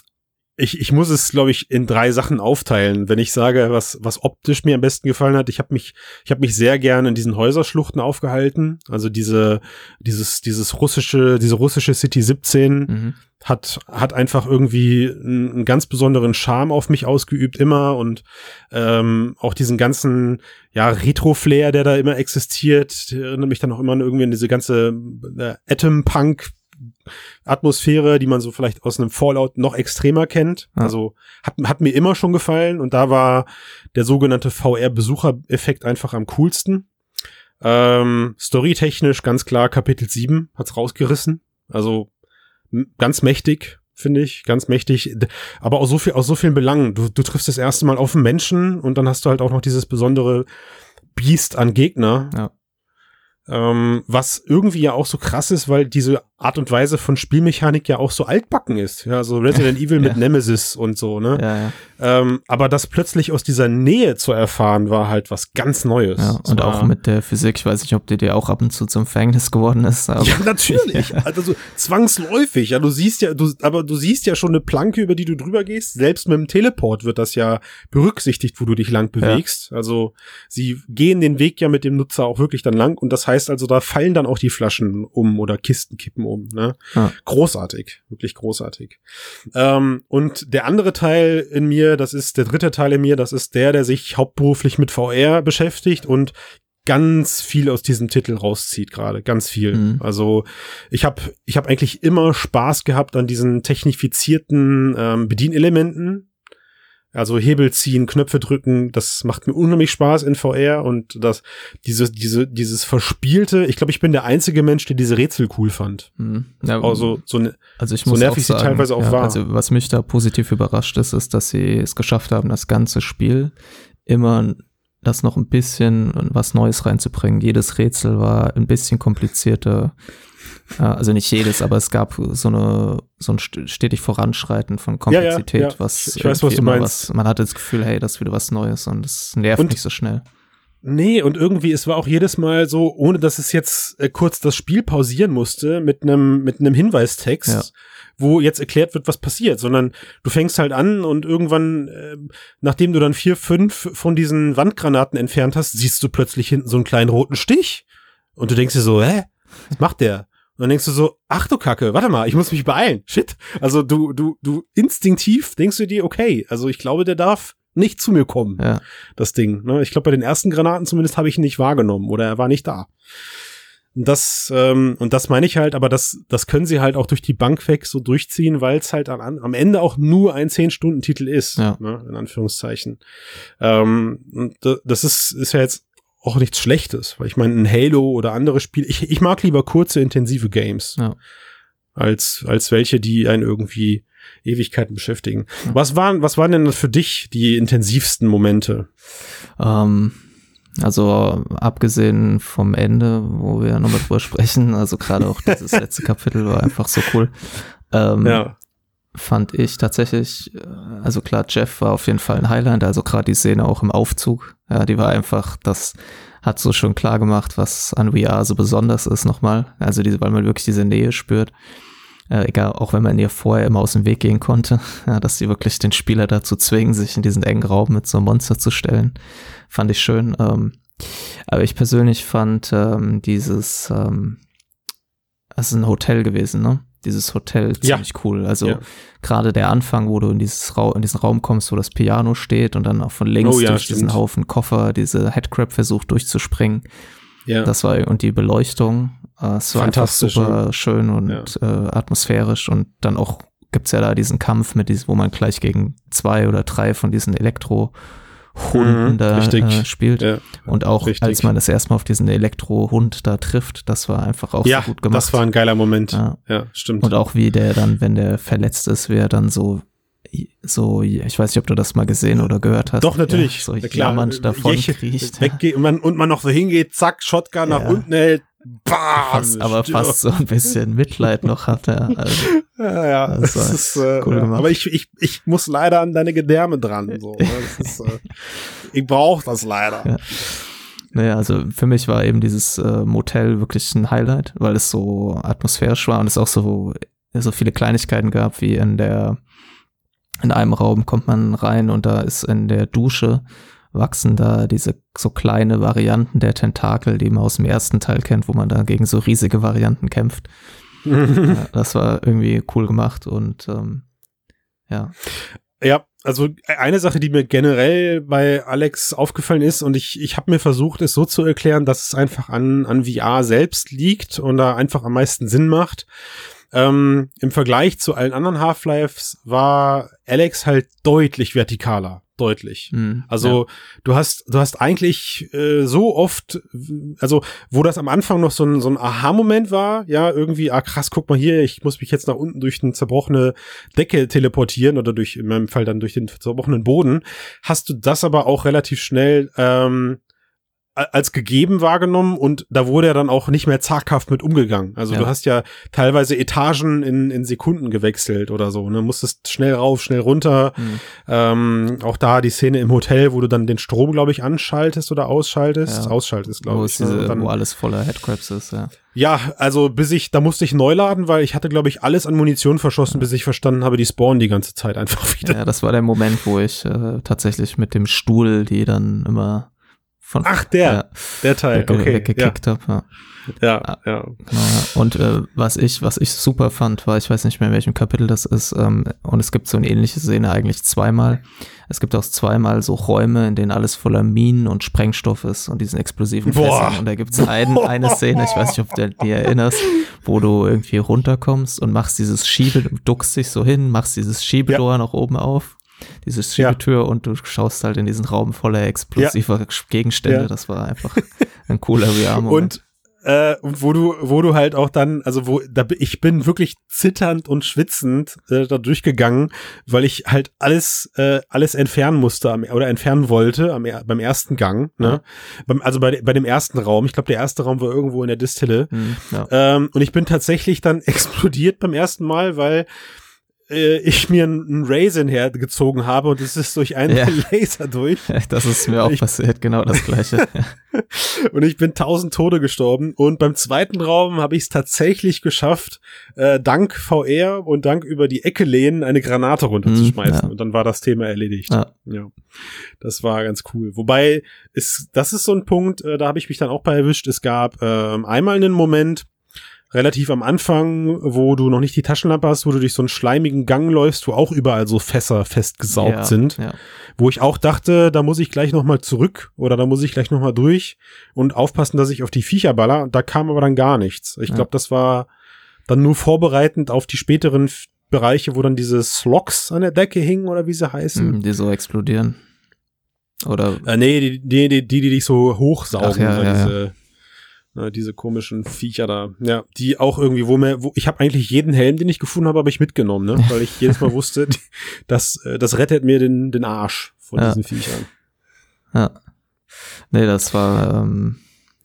Speaker 1: ich, ich muss es, glaube ich, in drei Sachen aufteilen. Wenn ich sage, was, was optisch mir am besten gefallen hat, ich habe mich, ich habe mich sehr gerne in diesen Häuserschluchten aufgehalten. Also diese, dieses, dieses russische, diese russische City 17 mhm. hat, hat einfach irgendwie einen, einen, ganz besonderen Charme auf mich ausgeübt immer und ähm, auch diesen ganzen, ja, Retro-Flair, der da immer existiert, erinnert mich dann auch immer irgendwie an diese ganze äh, Atom-Punk Atmosphäre, die man so vielleicht aus einem Fallout noch extremer kennt. Ja. Also hat, hat mir immer schon gefallen und da war der sogenannte VR-Besuchereffekt einfach am coolsten. Ähm, storytechnisch ganz klar Kapitel 7 hat's rausgerissen. Also ganz mächtig, finde ich, ganz mächtig. Aber aus so viel, aus so vielen Belangen. Du, du triffst das erste Mal auf einen Menschen und dann hast du halt auch noch dieses besondere Biest an Gegner. Ja. Ähm, was irgendwie ja auch so krass ist, weil diese Art und Weise von Spielmechanik ja auch so altbacken ist. Ja, so Resident [LAUGHS] Evil mit ja. Nemesis und so, ne? Ja, ja. Ähm, aber das plötzlich aus dieser Nähe zu erfahren, war halt was ganz Neues. Ja,
Speaker 2: und auch mit der Physik, ich weiß nicht, ob die dir auch ab und zu zum Fängnis geworden ist.
Speaker 1: ja, [LAUGHS] natürlich. Also zwangsläufig. Ja, du siehst ja, du, aber du siehst ja schon eine Planke, über die du drüber gehst. Selbst mit dem Teleport wird das ja berücksichtigt, wo du dich lang bewegst. Also sie gehen den Weg ja mit dem Nutzer auch wirklich dann lang und das heißt also, da fallen dann auch die Flaschen um oder Kisten kippen um. Ne? Ja. Großartig, wirklich großartig. Ähm, und der andere Teil in mir, das ist der dritte Teil in mir, das ist der, der sich hauptberuflich mit VR beschäftigt und ganz viel aus diesem Titel rauszieht gerade, ganz viel. Mhm. Also ich habe ich hab eigentlich immer Spaß gehabt an diesen technifizierten ähm, Bedienelementen, also Hebel ziehen, Knöpfe drücken, das macht mir unheimlich Spaß in VR und das, diese, diese, dieses verspielte, ich glaube, ich bin der einzige Mensch, der diese Rätsel cool fand. Mhm. Ja, also, so, ne,
Speaker 2: also ich so muss nervig sagen, sie teilweise auch ja, war. Also was mich da positiv überrascht ist, ist, dass sie es geschafft haben, das ganze Spiel immer das noch ein bisschen was Neues reinzubringen. Jedes Rätsel war ein bisschen komplizierter. Also nicht jedes, aber es gab so eine so ein stetig Voranschreiten von Komplexität, ja, ja, ja. was
Speaker 1: ich weiß, was du meinst. Was,
Speaker 2: man hatte das Gefühl, hey, das ist wieder was Neues und es nervt und, nicht so schnell.
Speaker 1: Nee, und irgendwie, es war auch jedes Mal so, ohne dass es jetzt äh, kurz das Spiel pausieren musste, mit einem mit einem Hinweistext, ja. wo jetzt erklärt wird, was passiert, sondern du fängst halt an und irgendwann, äh, nachdem du dann vier, fünf von diesen Wandgranaten entfernt hast, siehst du plötzlich hinten so einen kleinen roten Stich. Und du denkst dir so, hä? Was macht der? Und dann denkst du so, ach du Kacke, warte mal, ich muss mich beeilen. Shit. Also du, du, du instinktiv denkst du dir, okay, also ich glaube, der darf nicht zu mir kommen, ja. das Ding. Ne? Ich glaube, bei den ersten Granaten zumindest habe ich ihn nicht wahrgenommen oder er war nicht da. Und das, ähm, und das meine ich halt, aber das, das können sie halt auch durch die Bank weg so durchziehen, weil es halt an, am Ende auch nur ein Zehn-Stunden-Titel ist, ja. ne, in Anführungszeichen. Ähm, das ist, ist ja jetzt auch nichts Schlechtes, weil ich meine, ein Halo oder andere Spiele, ich, ich mag lieber kurze, intensive Games. Ja. Als, als welche, die einen irgendwie Ewigkeiten beschäftigen. Ja. Was waren, was waren denn für dich die intensivsten Momente?
Speaker 2: Ähm, also abgesehen vom Ende, wo wir nochmal drüber [LAUGHS] sprechen, also gerade auch dieses letzte Kapitel war einfach so cool. Ähm, ja. Fand ich tatsächlich, äh, also klar, Jeff war auf jeden Fall ein Highlight, also gerade die Szene auch im Aufzug, ja, die war einfach, das hat so schon klar gemacht, was an VR so besonders ist nochmal. Also diese, weil man wirklich diese Nähe spürt. Äh, egal, auch wenn man ihr vorher immer aus dem Weg gehen konnte, [LAUGHS] ja, dass sie wirklich den Spieler dazu zwingen, sich in diesen engen Raum mit so einem Monster zu stellen, fand ich schön. Ähm, aber ich persönlich fand ähm, dieses, ähm, es ist ein Hotel gewesen, ne? Dieses Hotel ziemlich ja. cool. Also ja. gerade der Anfang, wo du in, dieses Ra in diesen Raum kommst, wo das Piano steht und dann auch von links oh, ja, durch stimmt. diesen Haufen Koffer diese Headcrab versucht durchzuspringen. Ja. Das war und die Beleuchtung, äh, es war einfach super schön und äh, atmosphärisch und dann auch gibt's ja da diesen Kampf mit diesem, wo man gleich gegen zwei oder drei von diesen Elektro Hunden mhm, da äh, spielt.
Speaker 1: Ja,
Speaker 2: und auch richtig. als man das erstmal auf diesen Elektro-Hund da trifft, das war einfach auch
Speaker 1: ja,
Speaker 2: so gut gemacht.
Speaker 1: Das war ein geiler Moment. Ja. ja, stimmt.
Speaker 2: Und auch wie der dann, wenn der verletzt ist, wer dann so so, ich weiß nicht, ob du das mal gesehen oder gehört hast.
Speaker 1: Doch, natürlich.
Speaker 2: Ja, so jammernd davon Jeche,
Speaker 1: kriecht. Weggeht und man, und man noch so hingeht, zack, Shotgun nach unten hält,
Speaker 2: bam, fast, aber fast so ein bisschen Mitleid noch hat er. [LAUGHS] Also,
Speaker 1: ja, ja, das, das ist äh, cool gemacht. Aber ich, ich, ich muss leider an deine Gedärme dran. So, ne? ist, äh, [LAUGHS] ich brauche das leider.
Speaker 2: Ja. Naja, also für mich war eben dieses äh, Motel wirklich ein Highlight, weil es so atmosphärisch war und es auch so, so viele Kleinigkeiten gab, wie in der in einem Raum kommt man rein und da ist in der Dusche wachsen da diese so kleine Varianten der Tentakel, die man aus dem ersten Teil kennt, wo man da gegen so riesige Varianten kämpft. [LAUGHS] ja, das war irgendwie cool gemacht und ähm, ja.
Speaker 1: Ja, also eine Sache, die mir generell bei Alex aufgefallen ist und ich, ich habe mir versucht, es so zu erklären, dass es einfach an, an VR selbst liegt und da einfach am meisten Sinn macht. Ähm, Im Vergleich zu allen anderen Half-Lives war Alex halt deutlich vertikaler deutlich. Mhm, also ja. du hast du hast eigentlich äh, so oft also wo das am Anfang noch so ein so ein Aha-Moment war, ja, irgendwie ah krass, guck mal hier, ich muss mich jetzt nach unten durch eine zerbrochene Decke teleportieren oder durch in meinem Fall dann durch den zerbrochenen Boden, hast du das aber auch relativ schnell ähm, als gegeben wahrgenommen und da wurde er dann auch nicht mehr zaghaft mit umgegangen. Also ja. du hast ja teilweise Etagen in, in Sekunden gewechselt oder so. Ne? Musstest schnell rauf, schnell runter. Mhm. Ähm, auch da die Szene im Hotel, wo du dann den Strom, glaube ich, anschaltest oder ausschaltest. Ja. Ausschaltest, glaube ich.
Speaker 2: Ne? Diese, dann, wo alles voller Headcrabs ist, ja.
Speaker 1: Ja, also bis ich, da musste ich neu laden, weil ich hatte, glaube ich, alles an Munition verschossen, bis ich verstanden habe, die spawnen die ganze Zeit einfach [LAUGHS] wieder.
Speaker 2: Ja, das war der Moment, wo ich äh, tatsächlich mit dem Stuhl, die dann immer
Speaker 1: von, Ach, der, ja, der Teil,
Speaker 2: wegge okay. Weggekickt
Speaker 1: ja.
Speaker 2: habe, ja.
Speaker 1: Ja, ja.
Speaker 2: Genau, Und äh, was ich, was ich super fand, war, ich weiß nicht mehr, in welchem Kapitel das ist, ähm, und es gibt so eine ähnliche Szene eigentlich zweimal. Es gibt auch zweimal so Räume, in denen alles voller Minen und Sprengstoff ist und diesen explosiven Boah. Fässern. Und da gibt's ein, eine Szene, ich weiß nicht, ob du dir erinnerst, wo du irgendwie runterkommst und machst dieses Schiebe, duckst dich so hin, machst dieses Schiebedor ja. nach oben auf diese Schiebetür ja. und du schaust halt in diesen Raum voller explosiver ja. Gegenstände. Ja. Das war einfach ein cooler VR-Moment.
Speaker 1: Und äh, wo du, wo du halt auch dann, also wo, da ich bin wirklich zitternd und schwitzend äh, da durchgegangen, weil ich halt alles, äh, alles entfernen musste am, oder entfernen wollte am, beim ersten Gang. Ne? Beim, also bei, bei dem ersten Raum. Ich glaube, der erste Raum war irgendwo in der Distille. Mhm, ähm, und ich bin tatsächlich dann [LAUGHS] explodiert beim ersten Mal, weil äh, ich mir einen Raisin hergezogen habe und es ist durch einen ja. [LAUGHS] Laser durch. [LAUGHS]
Speaker 2: Das ist mir auch ich, passiert, genau das gleiche. [LAUGHS]
Speaker 1: und ich bin tausend Tode gestorben. Und beim zweiten Raum habe ich es tatsächlich geschafft, äh, dank VR und dank über die Ecke lehnen eine Granate runterzuschmeißen. Mm, ja. Und dann war das Thema erledigt. Ja. ja. Das war ganz cool. Wobei, ist, das ist so ein Punkt, äh, da habe ich mich dann auch bei erwischt. Es gab äh, einmal einen Moment, relativ am Anfang, wo du noch nicht die Taschenlampe hast, wo du durch so einen schleimigen Gang läufst, wo auch überall so Fässer festgesaugt ja, sind, ja. wo ich auch dachte, da muss ich gleich noch mal zurück oder da muss ich gleich noch mal durch und aufpassen, dass ich auf die Viecher baller. Da kam aber dann gar nichts. Ich ja. glaube, das war dann nur vorbereitend auf die späteren Bereiche, wo dann diese Slogs an der Decke hingen oder wie sie heißen.
Speaker 2: Mm, die so explodieren. Oder?
Speaker 1: Äh, nee, die, die, die, die, die dich so hochsaugen. Ach, ja, ja, diese, Ne, diese komischen Viecher da. Ja, die auch irgendwie, wo mir, wo, ich habe eigentlich jeden Helm, den ich gefunden habe, habe ich mitgenommen, ne? [LAUGHS] Weil ich jedes Mal wusste, das, äh, das rettet mir den, den Arsch von ja. diesen Viechern.
Speaker 2: Ja. Nee, das war, ähm,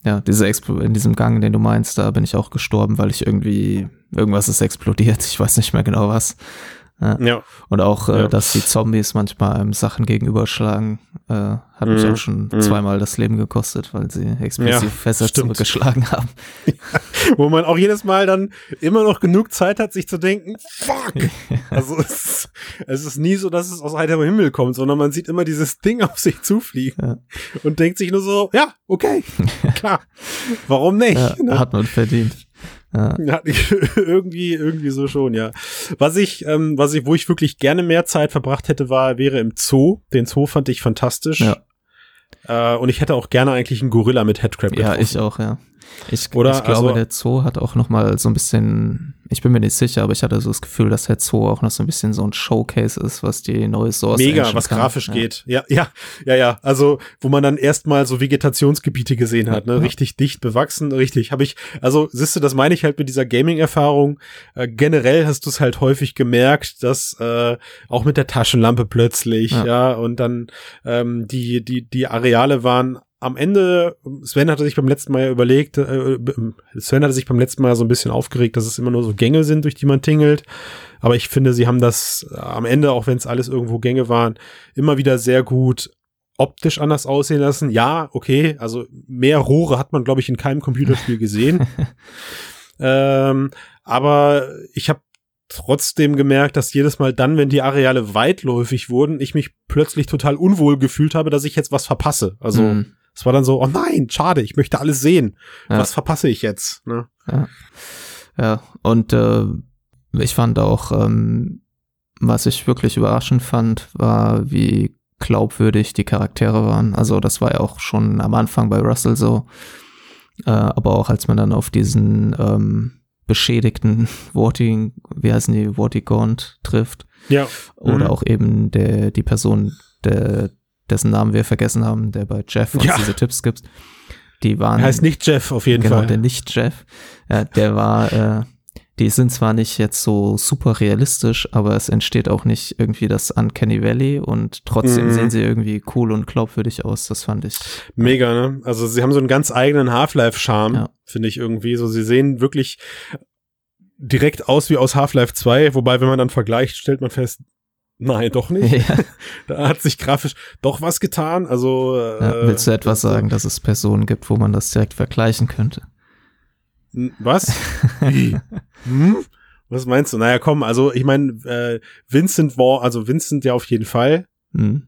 Speaker 2: ja, diese Explo in diesem Gang, den du meinst, da bin ich auch gestorben, weil ich irgendwie, irgendwas ist explodiert, ich weiß nicht mehr genau was. Ja. ja. Und auch, äh, ja. dass die Zombies manchmal einem Sachen gegenüberschlagen, äh, hat mhm. mich auch schon mhm. zweimal das Leben gekostet, weil sie explosiv ja, Fässer stimmt. zurückgeschlagen haben. [LAUGHS]
Speaker 1: Wo man auch jedes Mal dann immer noch genug Zeit hat, sich zu denken, fuck! Also es ist, es ist nie so, dass es aus heiterem Himmel kommt, sondern man sieht immer dieses Ding auf sich zufliegen und denkt sich nur so, ja, okay, [LAUGHS] klar, warum nicht?
Speaker 2: Ne? Hat man verdient.
Speaker 1: Ja. ja. [LAUGHS] irgendwie, irgendwie so schon, ja. Was ich, ähm, was ich, wo ich wirklich gerne mehr Zeit verbracht hätte, war, wäre im Zoo. Den Zoo fand ich fantastisch. Ja. Äh, und ich hätte auch gerne eigentlich einen Gorilla mit Headcrab
Speaker 2: getroffen. Ja, ich auch, ja. Ich,
Speaker 1: Oder?
Speaker 2: ich glaube,
Speaker 1: Also-
Speaker 2: der Zoo hat auch noch mal so ein bisschen, ich bin mir nicht sicher, aber ich hatte so das Gefühl, dass der Zoo auch noch so ein bisschen so ein Showcase ist, was die neue Source
Speaker 1: Mega, was
Speaker 2: kann.
Speaker 1: grafisch
Speaker 2: ja.
Speaker 1: geht. Ja, ja, ja, ja. Also, wo man dann erstmal so Vegetationsgebiete gesehen hat, ne?
Speaker 2: Ja.
Speaker 1: Richtig dicht bewachsen, richtig. Habe ich, also, siehst du, das meine ich halt mit dieser Gaming-Erfahrung. Äh, generell hast du es halt häufig gemerkt, dass äh, auch mit der Taschenlampe plötzlich, ja,
Speaker 2: Ja.
Speaker 1: und dann ähm, die, die, die Areale waren am Ende, Sven hatte sich beim letzten Mal ja überlegt, äh, Sven hatte sich beim letzten Mal so ein bisschen aufgeregt, dass es immer nur so Gänge sind, durch die man tingelt. Aber ich finde, sie haben das äh, am Ende, auch wenn es alles irgendwo Gänge waren, immer wieder sehr gut optisch anders aussehen lassen. Ja, okay, also mehr Rohre hat man, glaube ich, in keinem Computerspiel gesehen. [LAUGHS] ähm, aber ich habe trotzdem gemerkt, dass jedes Mal dann, wenn die Areale weitläufig wurden, ich mich plötzlich total unwohl gefühlt habe, dass ich jetzt was verpasse. Also
Speaker 2: Mhm.
Speaker 1: Es war dann so, oh nein, schade, ich möchte alles sehen.
Speaker 2: Ja.
Speaker 1: Was verpasse ich jetzt? Ne?
Speaker 2: Ja, ja. und äh, ich fand auch, ähm, was ich wirklich überraschend fand, war, wie glaubwürdig die Charaktere waren. Also das war ja auch schon am Anfang bei Russell so, äh, aber auch als man dann auf diesen ähm, beschädigten [LAUGHS] Vorti, wie heißen die, Vortigaunt trifft
Speaker 1: Ja.
Speaker 2: oder
Speaker 1: Mhm.
Speaker 2: auch eben der die Person, der, dessen Namen wir vergessen haben, der bei Jeff uns
Speaker 1: Ja.
Speaker 2: diese Tipps gibt, die waren
Speaker 1: Er heißt nicht Jeff auf jeden
Speaker 2: genau,
Speaker 1: Fall.
Speaker 2: der Nicht-Jeff. Ja, der war, äh, die sind zwar nicht jetzt so super realistisch, aber es entsteht auch nicht irgendwie das Uncanny Valley und trotzdem
Speaker 1: Mhm.
Speaker 2: sehen sie irgendwie cool und glaubwürdig aus. Das fand ich.
Speaker 1: Mega, ne? Also sie haben so einen ganz eigenen Half-Life-Charme,
Speaker 2: Ja.
Speaker 1: finde ich irgendwie. So, sie sehen wirklich direkt aus wie aus Half-Life 2, wobei, wenn man dann vergleicht, stellt man fest, nein, doch nicht. [LAUGHS]
Speaker 2: ja, [LAUGHS]
Speaker 1: Da hat sich grafisch doch was getan. Also
Speaker 2: ja,
Speaker 1: äh,
Speaker 2: willst du etwas sagen, dass es Personen gibt, wo man das direkt vergleichen könnte?
Speaker 1: Was? [LAUGHS] Hm? Was meinst du? Naja, komm, also ich meine, äh, Vincent war, also Vincent ja auf jeden Fall.
Speaker 2: Hm.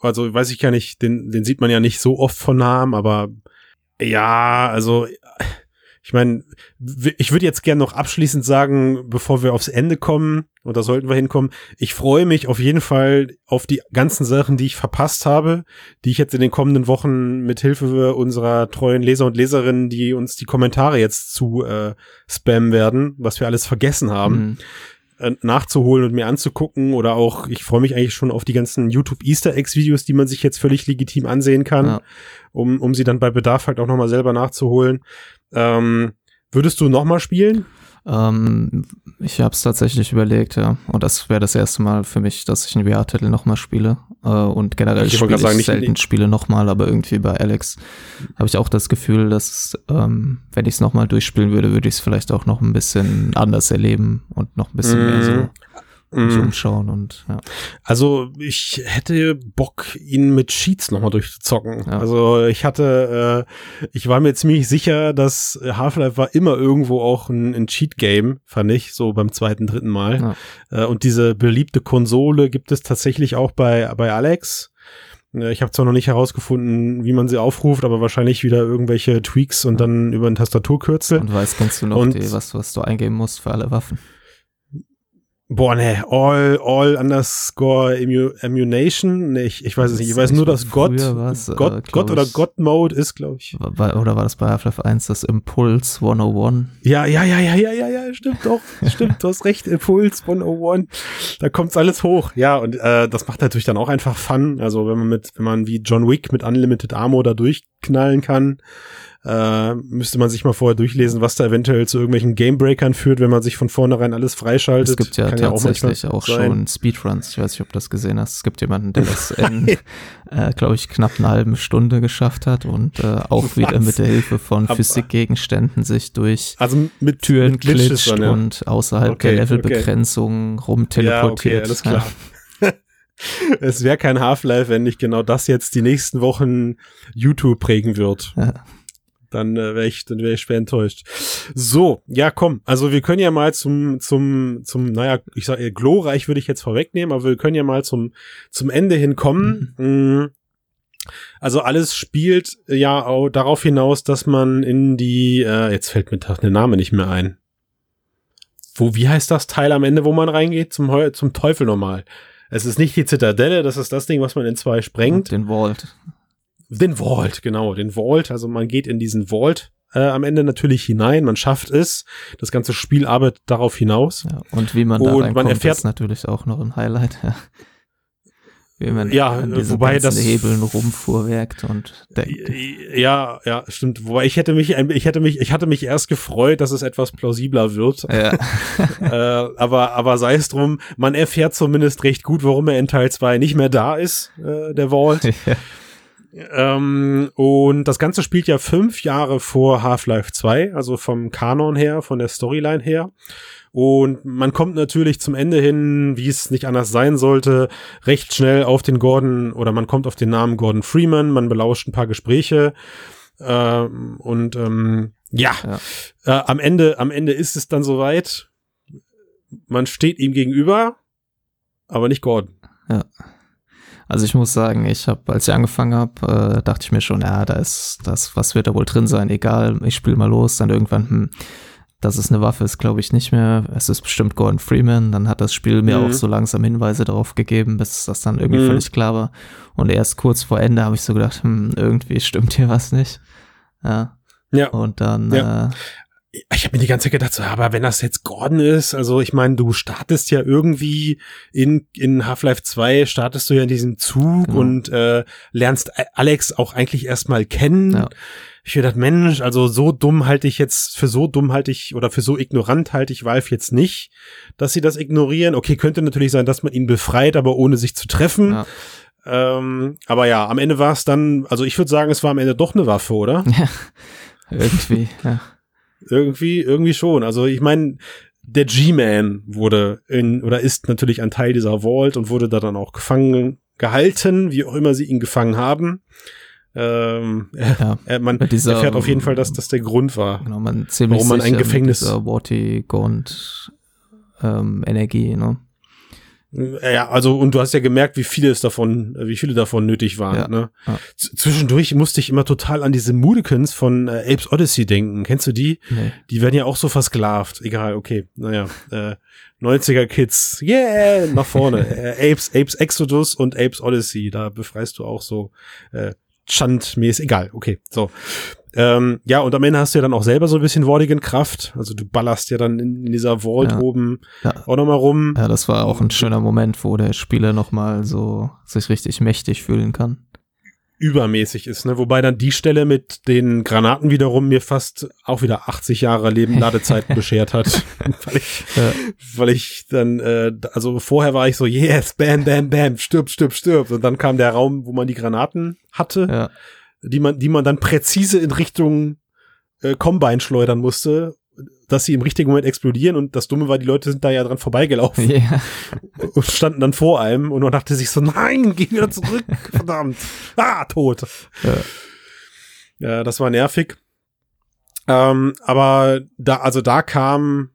Speaker 1: Also weiß ich gar nicht, den, den sieht man ja nicht so oft von Namen, aber ja, also ich meine, ich würde jetzt gerne noch abschließend sagen, bevor wir aufs Ende kommen, und da sollten wir hinkommen, ich freue mich auf jeden Fall auf die ganzen Sachen, die ich verpasst habe, die ich jetzt in den kommenden Wochen mit Hilfe unserer treuen Leser und Leserinnen, die uns die Kommentare jetzt zu äh, spammen werden, was wir alles vergessen haben
Speaker 2: Hm.
Speaker 1: äh, nachzuholen und mir anzugucken oder auch, ich freue mich eigentlich schon auf die ganzen YouTube Easter Eggs Videos, die man sich jetzt völlig legitim ansehen kann,
Speaker 2: Ja.
Speaker 1: um, um sie dann bei Bedarf halt auch nochmal selber nachzuholen. Ähm, würdest du nochmal spielen?
Speaker 2: Ähm, ich habe es tatsächlich überlegt, ja. Und das wäre das erste Mal für mich, dass ich einen VR-Titel nochmal spiele. Äh, und generell
Speaker 1: Ich
Speaker 2: spiele ich
Speaker 1: sagen, nicht-
Speaker 2: selten Spiele nochmal, aber irgendwie bei Alex habe ich auch das Gefühl, dass ähm, wenn ich es nochmal durchspielen würde, würde ich es vielleicht auch noch ein bisschen anders erleben und noch ein bisschen mehr so mich umschauen und ja.
Speaker 1: Also ich hätte Bock, ihn mit Cheats nochmal durchzuzocken.
Speaker 2: Ja.
Speaker 1: Also ich hatte, äh, ich war mir ziemlich sicher, dass Half-Life war immer irgendwo auch ein, ein Cheat-Game, fand ich, so beim zweiten, dritten Mal. Äh, und diese beliebte Konsole gibt es tatsächlich auch bei, bei Alex. Äh, Ich habe zwar noch nicht herausgefunden, wie man sie aufruft, aber wahrscheinlich wieder irgendwelche Tweaks und dann über ein Tastaturkürzel.
Speaker 2: Und weißt, kennst du noch
Speaker 1: Und-
Speaker 2: die, was, was du eingeben musst für alle Waffen?
Speaker 1: Boah, ne, all, all underscore immu ammunition. Nee, ich, ich weiß es nicht. Ich weiß nur, dass
Speaker 2: von
Speaker 1: Gott,
Speaker 2: was, äh,
Speaker 1: Gott, Gott oder
Speaker 2: ich.
Speaker 1: God-Mode ist, glaube ich.
Speaker 2: War, oder war das bei Half-Life 1 das Impulse 101?
Speaker 1: Ja, ja, ja, ja, ja, ja, ja, stimmt doch. Stimmt, du hast recht. Impuls 101. Da kommt's alles hoch. Ja, und äh, das macht natürlich dann auch einfach Fun. Also wenn man mit, wenn man wie John Wick mit Unlimited Armor da durchknallen kann, äh, müsste man sich mal vorher durchlesen, was da eventuell zu irgendwelchen Gamebreakern führt, wenn man sich von vornherein alles freischaltet.
Speaker 2: Es gibt ja
Speaker 1: Kann
Speaker 2: tatsächlich
Speaker 1: manchmal
Speaker 2: auch,
Speaker 1: sein.
Speaker 2: schon Speedruns. Ich weiß nicht, ob du das gesehen hast. Es gibt jemanden, der das in, [LAUGHS] äh, glaube ich, knapp eine halbe Stunde geschafft hat und äh, auch [LAUGHS] wieder
Speaker 1: Was?
Speaker 2: mit der Hilfe von
Speaker 1: Aber-
Speaker 2: Physikgegenständen sich durch
Speaker 1: Also mit
Speaker 2: Türen
Speaker 1: mit
Speaker 2: glitscht
Speaker 1: dann, ja.
Speaker 2: und außerhalb
Speaker 1: Okay,
Speaker 2: der Levelbegrenzung rumteleportiert.
Speaker 1: Ja, okay, alles klar. [LAUGHS] es wäre kein Half-Life, wenn nicht genau das jetzt die nächsten Wochen YouTube prägen wird.
Speaker 2: Ja.
Speaker 1: Dann äh, wäre ich, dann wäre ich schwer enttäuscht. So, ja, komm. Also wir können ja mal zum, zum, zum, naja, ich sag, äh, glorreich würde ich jetzt vorwegnehmen, aber wir können ja mal zum, zum Ende hinkommen. Mm. Also alles spielt ja auch darauf hinaus, dass man in die, äh, jetzt fällt mir der Name nicht mehr ein. Wo, wie heißt das Teil am Ende, wo man reingeht? Zum, Heu- zum Teufel normal. Es ist nicht die Zitadelle, das ist das Ding, was man in zwei sprengt.
Speaker 2: Den Vault.
Speaker 1: Den Vault, genau, den Vault. Also man geht in diesen Vault äh, am Ende natürlich hinein, man schafft es. Das ganze Spiel arbeitet darauf hinaus.
Speaker 2: Ja, und wie man da und man erfährt, ist natürlich auch noch ein Highlight. Ja wie man
Speaker 1: ja, an diesen wobei das
Speaker 2: Hebeln rumfuhrwerkt und denkt.
Speaker 1: Ja, ja, stimmt. Wobei ich hätte mich, ich hätte mich, ich hatte mich erst gefreut, dass es etwas plausibler wird. Ja. [LAUGHS] äh, aber, aber sei es drum, man erfährt zumindest recht gut, warum er in Teil 2 nicht mehr da ist, äh, der Vault. Ja. Ähm, und das Ganze spielt ja fünf Jahre vor Half-Life 2, also vom Kanon her, von der Storyline her. Und man kommt natürlich zum Ende hin, wie es nicht anders sein sollte, recht schnell auf den Gordon oder man kommt auf den Namen Gordon Freeman, man belauscht ein paar Gespräche. Äh, und ähm, ja, ja. Äh, am Ende, am Ende ist es dann soweit. Man steht ihm gegenüber, aber nicht Gordon.
Speaker 2: Ja. Also ich muss sagen, ich habe, als ich angefangen habe, äh, dachte ich mir schon, ja, da ist das, was wird da wohl drin sein, egal, ich spiele mal los, dann irgendwann, hm, dass es eine Waffe ist, glaube ich nicht mehr. Es ist bestimmt Gordon Freeman. Dann hat das Spiel mir mhm. auch so langsam Hinweise darauf gegeben, bis das dann irgendwie mhm. völlig klar war. Und erst kurz vor Ende habe ich so gedacht, hm, irgendwie stimmt hier was nicht. Ja. Ja. Und dann. Ja. Äh,
Speaker 1: ich habe mir die ganze Zeit gedacht, so, aber wenn das jetzt Gordon ist, also ich meine, du startest ja irgendwie in, in Half-Life 2, startest du ja in diesem Zug genau. und äh, lernst Alex auch eigentlich erstmal kennen. Ja ich mir gedacht, Mensch, also so dumm halte ich jetzt, für so dumm halte ich oder für so ignorant halte ich Valve jetzt nicht, dass sie das ignorieren. Okay, könnte natürlich sein, dass man ihn befreit, aber ohne sich zu treffen. Ja. Ähm, aber ja, am Ende war es dann, also ich würde sagen, es war am Ende doch eine Waffe, oder? [LAUGHS]
Speaker 2: Ja, irgendwie, ja.
Speaker 1: Irgendwie, irgendwie schon. Also ich meine, der G-Man wurde in, oder ist natürlich ein Teil dieser Vault und wurde da dann auch gefangen gehalten, wie auch immer sie ihn gefangen haben. Ähm, ja, äh, man dieser, erfährt auf jeden Fall, dass das der Grund war,
Speaker 2: genau, man warum man ein Gefängnis. Mit dieser Gaunt ähm, Energie, ne?
Speaker 1: Ja, also und du hast ja gemerkt, wie viele es davon, wie viele davon nötig waren. Ja, ne? Ja. Zwischendurch musste ich immer total an diese Mudekins von äh, Apes Odyssey denken. Kennst du die? Nee. Die werden ja auch so versklavt. Egal, okay. Naja, äh, 90er Kids, yeah, nach vorne. [LAUGHS] äh, Apes, Apes Exodus und Apes Odyssey, da befreist du auch so äh, Schandmäßig, egal, okay, so. Ähm, ja, und am Ende hast du ja dann auch selber so ein bisschen wordigen Kraft. Also du ballerst ja dann in, in dieser Vault ja. oben ja. auch nochmal rum.
Speaker 2: Ja, das war auch ein schöner Moment, wo der Spieler nochmal so sich richtig mächtig fühlen kann
Speaker 1: übermäßig ist, ne? Wobei dann die Stelle mit den Granaten wiederum mir fast auch wieder 80 Jahre Leben [LAUGHS] Ladezeit beschert hat. [LAUGHS] weil, ich, ja. weil ich dann, äh, also vorher war ich so, yes, bam, bam, bam, stirb, stirb, stirb. Und dann kam der Raum, wo man die Granaten hatte, ja. Die man, die man dann präzise in Richtung äh, Combine schleudern musste dass sie im richtigen Moment explodieren und das Dumme war, die Leute sind da ja dran vorbeigelaufen yeah. [LAUGHS] und standen dann vor einem und man dachte sich so, nein, geh wieder zurück, [LAUGHS] verdammt, ah, tot. Ja. ja, das war nervig. Ähm, aber da, also da kam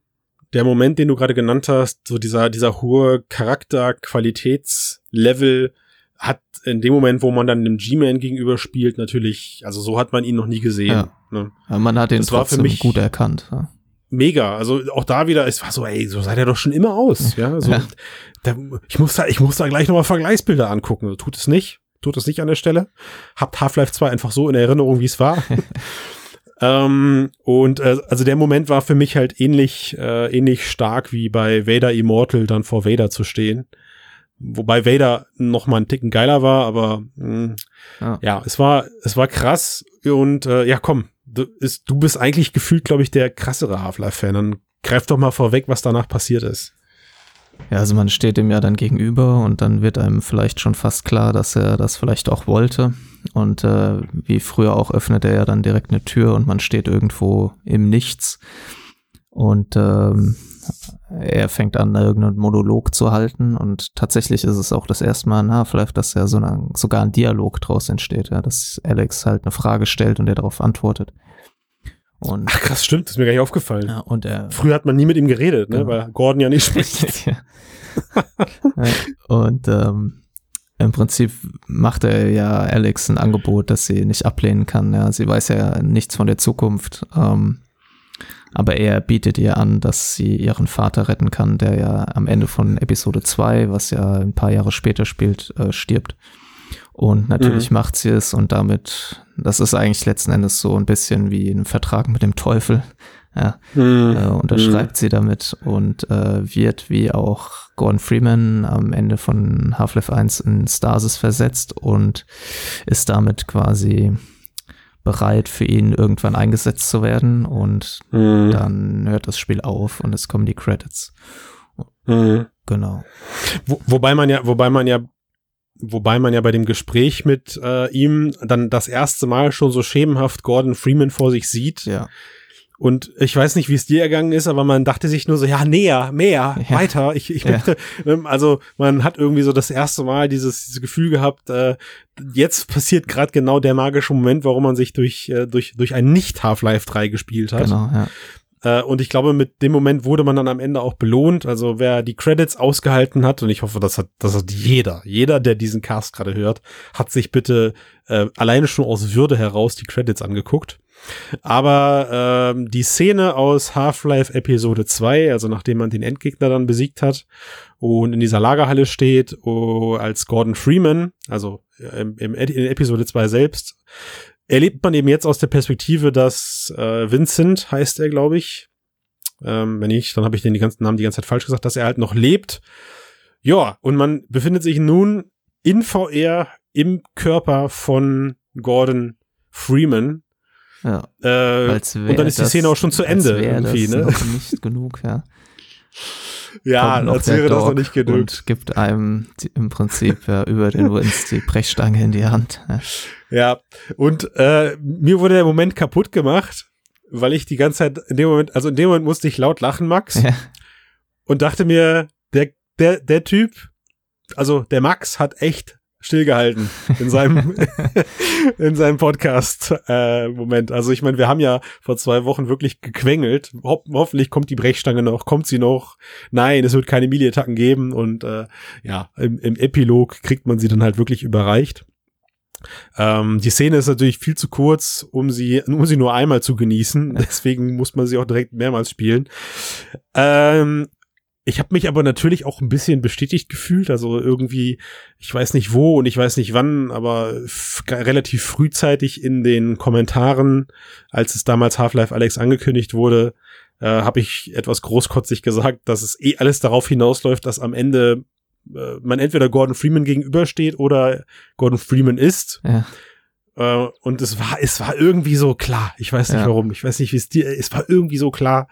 Speaker 1: der Moment, den du gerade genannt hast, so dieser, dieser hohe Charakterqualitätslevel hat in dem Moment, wo man dann dem G-Man gegenüber spielt, natürlich, also so hat man ihn noch nie gesehen. Ja.
Speaker 2: Ne? Man hat ihn das trotzdem war für mich gut erkannt. Ja
Speaker 1: mega. Also auch da wieder, es war so, ey, so sah der doch schon immer aus. Ja, so, ja. Da, ich muss da, ich muss da gleich nochmal Vergleichsbilder angucken. Tut es nicht. Tut es nicht an der Stelle. Habt Half-Life 2 einfach so in Erinnerung, wie es war. [LAUGHS] ähm, und äh, also der Moment war für mich halt ähnlich, äh, ähnlich stark wie bei Vader Immortal dann vor Vader zu stehen. Wobei Vader noch mal einen Ticken geiler war, aber mh, mm, ja. ja, es war, es war krass und äh, ja, komm, du, ist, du bist eigentlich gefühlt, glaube ich, der krassere Half-Life-Fan. Dann greif doch mal vorweg, was danach passiert ist.
Speaker 2: Ja, also man steht dem ja dann gegenüber und dann wird einem vielleicht schon fast klar, dass er das vielleicht auch wollte. Und äh, wie früher auch öffnet er ja dann direkt eine Tür und man steht irgendwo im Nichts. Und ähm, er fängt an, irgendeinen Monolog zu halten und tatsächlich ist es auch das erste Mal in Half-Life, dass ja so eine, sogar ein Dialog draus entsteht, ja, dass Alex halt eine Frage stellt und er darauf antwortet.
Speaker 1: Und Ach krass, stimmt, das ist mir gar nicht aufgefallen.
Speaker 2: Ja, und er,
Speaker 1: Früher hat man nie mit ihm geredet, ne, genau. weil Gordon ja nicht [LAUGHS] spricht. ja.
Speaker 2: und ähm, im Prinzip macht er ja Alex ein Angebot, das sie nicht ablehnen kann. Ja, sie weiß ja nichts von der Zukunft. Ähm, aber er bietet ihr an, dass sie ihren Vater retten kann, der ja am Ende von Episode 2, was ja ein paar Jahre später spielt, äh, stirbt. Und natürlich mhm. macht sie es und damit, das ist eigentlich letzten Endes so ein bisschen wie ein Vertrag mit dem Teufel. Ja, mhm. äh, unterschreibt mhm. sie damit und äh, wird wie auch Gordon Freeman am Ende von Half-Life 1 in Stasis versetzt und ist damit quasi bereit für ihn irgendwann eingesetzt zu werden und mhm. dann hört das Spiel auf und es kommen die Credits. Mhm. Genau.
Speaker 1: Wo, wobei man ja, wobei man ja Wobei man ja bei dem Gespräch mit äh, ihm dann das erste Mal schon so schemenhaft Gordon Freeman vor sich sieht.
Speaker 2: Ja.
Speaker 1: Und ich weiß nicht, wie es dir ergangen ist, aber man dachte sich nur so, ja, näher, mehr, ja. weiter. Ich, ich möchte, ja. [LAUGHS] ähm, also man hat irgendwie so das erste Mal dieses, dieses Gefühl gehabt, äh, jetzt passiert gerade genau der magische Moment, warum man sich durch, äh, durch, durch ein Nicht-Half-Life 3 gespielt hat.
Speaker 2: Genau, ja.
Speaker 1: Äh, und ich glaube, mit dem Moment wurde man dann am Ende auch belohnt. Also wer die Credits ausgehalten hat, und ich hoffe, das hat, das hat jeder, jeder, der diesen Cast gerade hört, hat sich bitte äh, alleine schon aus Würde heraus die Credits angeguckt. Aber ähm, die Szene aus Half-Life Episode 2, also nachdem man den Endgegner dann besiegt hat und in dieser Lagerhalle steht, oh, als Gordon Freeman, also im, im, in Episode 2 selbst, erlebt man eben jetzt aus der Perspektive, dass äh, Vincent heißt er, glaube ich. Ähm, wenn nicht, dann habe ich den die ganzen Namen die ganze Zeit falsch gesagt, dass er halt noch lebt. Ja, und man befindet sich nun in VR im Körper von Gordon Freeman.
Speaker 2: Ja.
Speaker 1: Äh, und dann ist die Szene auch schon zu Ende irgendwie,
Speaker 2: ne? Noch nicht genug, ja.
Speaker 1: Ja, als wäre das noch nicht genug. Und
Speaker 2: gibt einem im Prinzip ja, über den Wins die Brechstange in die Hand.
Speaker 1: Ja, ja. und äh, mir wurde der Moment kaputt gemacht, weil ich die ganze Zeit in dem Moment, also in dem Moment musste ich laut lachen, Max. Ja. Und dachte mir, der, der, der Typ, also der Max hat echt stillgehalten in seinem [LAUGHS] in seinem Podcast äh, Moment. Also ich meine, wir haben ja vor zwei Wochen wirklich gequengelt. Ho hoffentlich kommt die Brechstange noch, kommt sie noch. Nein, es wird keine Melee-Attacken geben und äh, ja, im, im Epilog kriegt man sie dann halt wirklich überreicht. Ähm, die Szene ist natürlich viel zu kurz, um sie, um sie nur einmal zu genießen. [LAUGHS] Deswegen muss man sie auch direkt mehrmals spielen. Ähm, ich habe mich aber natürlich auch ein bisschen bestätigt gefühlt. Also irgendwie, ich weiß nicht wo und ich weiß nicht wann, aber relativ frühzeitig in den Kommentaren, als es damals Half-Life Alex angekündigt wurde, äh, habe ich etwas großkotzig gesagt, dass es eh alles darauf hinausläuft, dass am Ende äh, man entweder Gordon Freeman gegenübersteht oder Gordon Freeman ist.
Speaker 2: Ja.
Speaker 1: Äh, und es war, es war irgendwie so klar. Ich weiß nicht ja. warum. Ich weiß nicht, wie es dir, es war irgendwie so klar,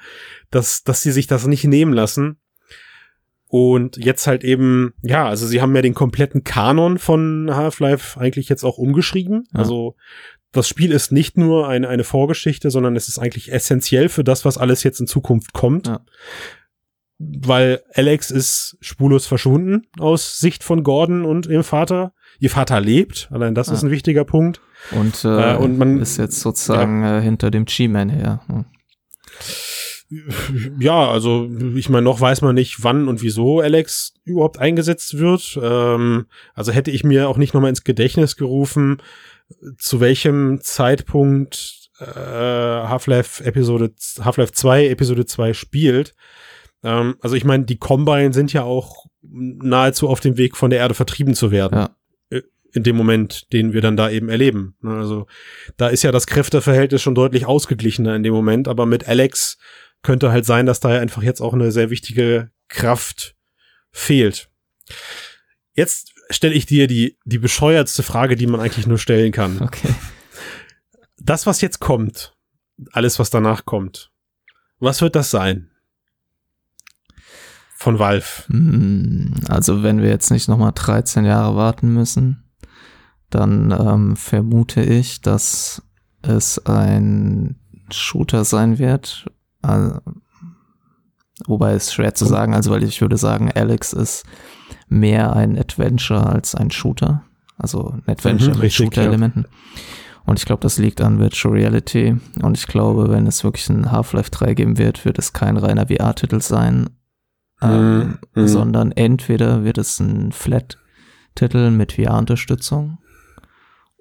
Speaker 1: dass, dass sie sich das nicht nehmen lassen und jetzt halt eben, ja, also sie haben ja den kompletten Kanon von Half-Life eigentlich jetzt auch umgeschrieben. Ja. Also das Spiel ist nicht nur eine, eine Vorgeschichte, sondern es ist eigentlich essentiell für das, was alles jetzt in Zukunft kommt. Ja. Weil Alex ist spurlos verschwunden aus Sicht von Gordon und ihrem Vater. Ihr Vater lebt, allein das ja. ist ein wichtiger Punkt.
Speaker 2: Und, äh, äh, und man ist jetzt sozusagen äh, hinter dem G-Man her. Hm.
Speaker 1: Ja, also ich meine, noch weiß man nicht, wann und wieso Alex überhaupt eingesetzt wird. Ähm, also hätte ich mir auch nicht nochmal ins Gedächtnis gerufen, zu welchem Zeitpunkt äh, Half-Life Episode Half-Life 2 Episode 2 spielt. Ähm, also ich meine, die Combine sind ja auch nahezu auf dem Weg von der Erde vertrieben zu werden. Ja äh, in dem Moment, den wir dann da eben erleben. Also da ist ja das Kräfteverhältnis schon deutlich ausgeglichener in dem Moment, aber mit Alex könnte halt sein, dass da einfach jetzt auch eine sehr wichtige Kraft fehlt. Jetzt stelle ich dir die, die bescheuertste Frage, die man eigentlich nur stellen kann.
Speaker 2: Okay.
Speaker 1: Das, was jetzt kommt, alles, was danach kommt, was wird das sein? Von Valve.
Speaker 2: Hm, also, wenn wir jetzt nicht nochmal 13 Jahre warten müssen, dann ähm, vermute ich, dass es ein Shooter sein wird, also, wobei es schwer zu sagen, also weil ich würde sagen, Alex ist mehr ein Adventure als ein Shooter. Also ein Adventure mhm, mit Shooter-Elementen. Ja. Und ich glaube, das liegt an Virtual Reality. Und ich glaube, wenn es wirklich ein Half-Life 3 geben wird, wird es kein reiner VR-Titel sein, ähm, mhm. sondern entweder wird es ein Flat-Titel mit VR-Unterstützung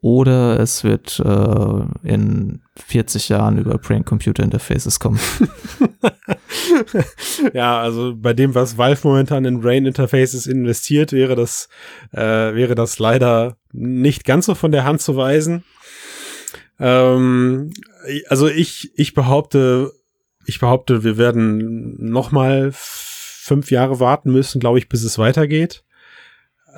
Speaker 2: oder es wird äh, in 40 Jahren über Brain-Computer-Interfaces kommen. [LAUGHS] [LAUGHS]
Speaker 1: ja, also bei dem, was Valve momentan in Brain-Interfaces investiert, wäre das, äh, wäre das leider nicht ganz so von der Hand zu weisen. Ähm, also ich, ich behaupte, ich behaupte, wir werden noch mal fünf Jahre warten müssen, glaube ich, bis es weitergeht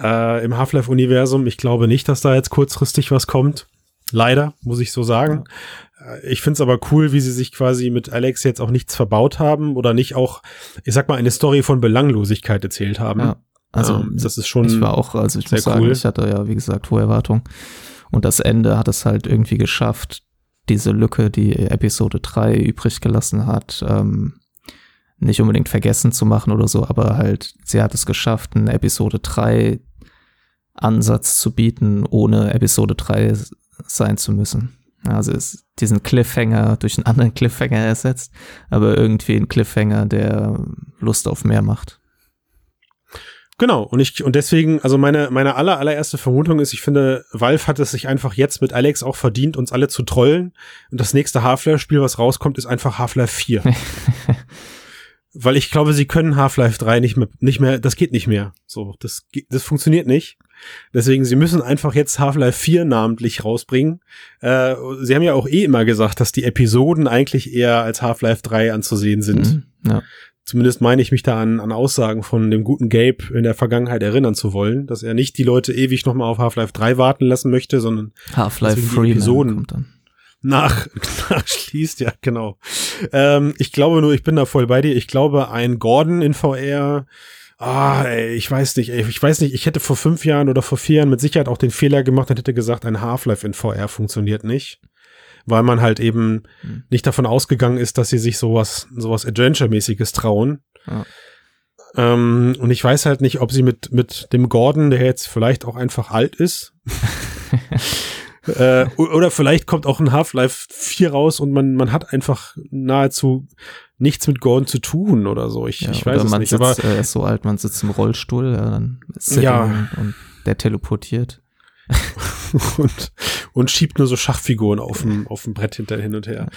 Speaker 1: äh, im Half-Life-Universum. Ich glaube nicht, dass da jetzt kurzfristig was kommt. Leider, muss ich so sagen. Äh, ich finde es aber cool, wie sie sich quasi mit Alex jetzt auch nichts verbaut haben oder nicht auch, ich sag mal, eine Story von Belanglosigkeit erzählt haben. Ja,
Speaker 2: also ähm, das ist schon. Ich war auch, also ich muss sagen, cool. ich hatte ja, wie gesagt, hohe Erwartungen. Und das Ende hat es halt irgendwie geschafft, diese Lücke, die Episode 3 übrig gelassen hat, ähm, nicht unbedingt vergessen zu machen oder so, aber halt, sie hat es geschafft, einen Episode 3 Ansatz zu bieten, ohne Episode 3 sein zu müssen. Also ist diesen Cliffhanger durch einen anderen Cliffhanger ersetzt, aber irgendwie ein Cliffhanger, der Lust auf mehr macht.
Speaker 1: Genau, und ich, und deswegen, also meine, meine aller, allererste Vermutung ist, ich finde, Valve hat es sich einfach jetzt mit Alex auch verdient, uns alle zu trollen. Und das nächste Half-Life-Spiel, was rauskommt, ist einfach Half-Life 4. [LAUGHS] Weil ich glaube, sie können Half-Life 3 nicht mehr, nicht mehr, das geht nicht mehr. So, das, das funktioniert nicht. Deswegen, sie müssen einfach jetzt Half-Life 4 namentlich rausbringen. Äh, sie haben ja auch eh immer gesagt, dass die Episoden eigentlich eher als Half-Life 3 anzusehen sind. Mhm, ja. Zumindest meine ich mich da an, an Aussagen von dem guten Gabe in der Vergangenheit erinnern zu wollen, dass er nicht die Leute ewig nochmal auf Half-Life 3 warten lassen möchte, sondern
Speaker 2: Half-Life 3 Episoden
Speaker 1: nach, [LAUGHS] nachschließt, ja, genau. Ähm, ich glaube nur, ich bin da voll bei dir. Ich glaube, ein Gordon in VR, ah, ey, ich weiß nicht, ey, ich weiß nicht, ich hätte vor fünf Jahren oder vor vier Jahren mit Sicherheit auch den Fehler gemacht und hätte gesagt, ein Half-Life in VR funktioniert nicht. Weil man halt eben hm. nicht davon ausgegangen ist, dass sie sich sowas, sowas Adventure-mäßiges trauen. Ja. Ähm, und ich weiß halt nicht, ob sie mit, mit dem Gordon, der jetzt vielleicht auch einfach alt ist, [LAUGHS] äh, oder vielleicht kommt auch ein Half-Life 4 raus und man, man hat einfach nahezu nichts mit Gordon zu tun oder so. Ich, ja, ich weiß es nicht.
Speaker 2: Sitzt, aber er ist so alt, man sitzt im Rollstuhl, ja, dann
Speaker 1: ja. Und,
Speaker 2: und der teleportiert. [LAUGHS]
Speaker 1: und, und schiebt nur so Schachfiguren auf dem, auf dem Brett hinter hin und her.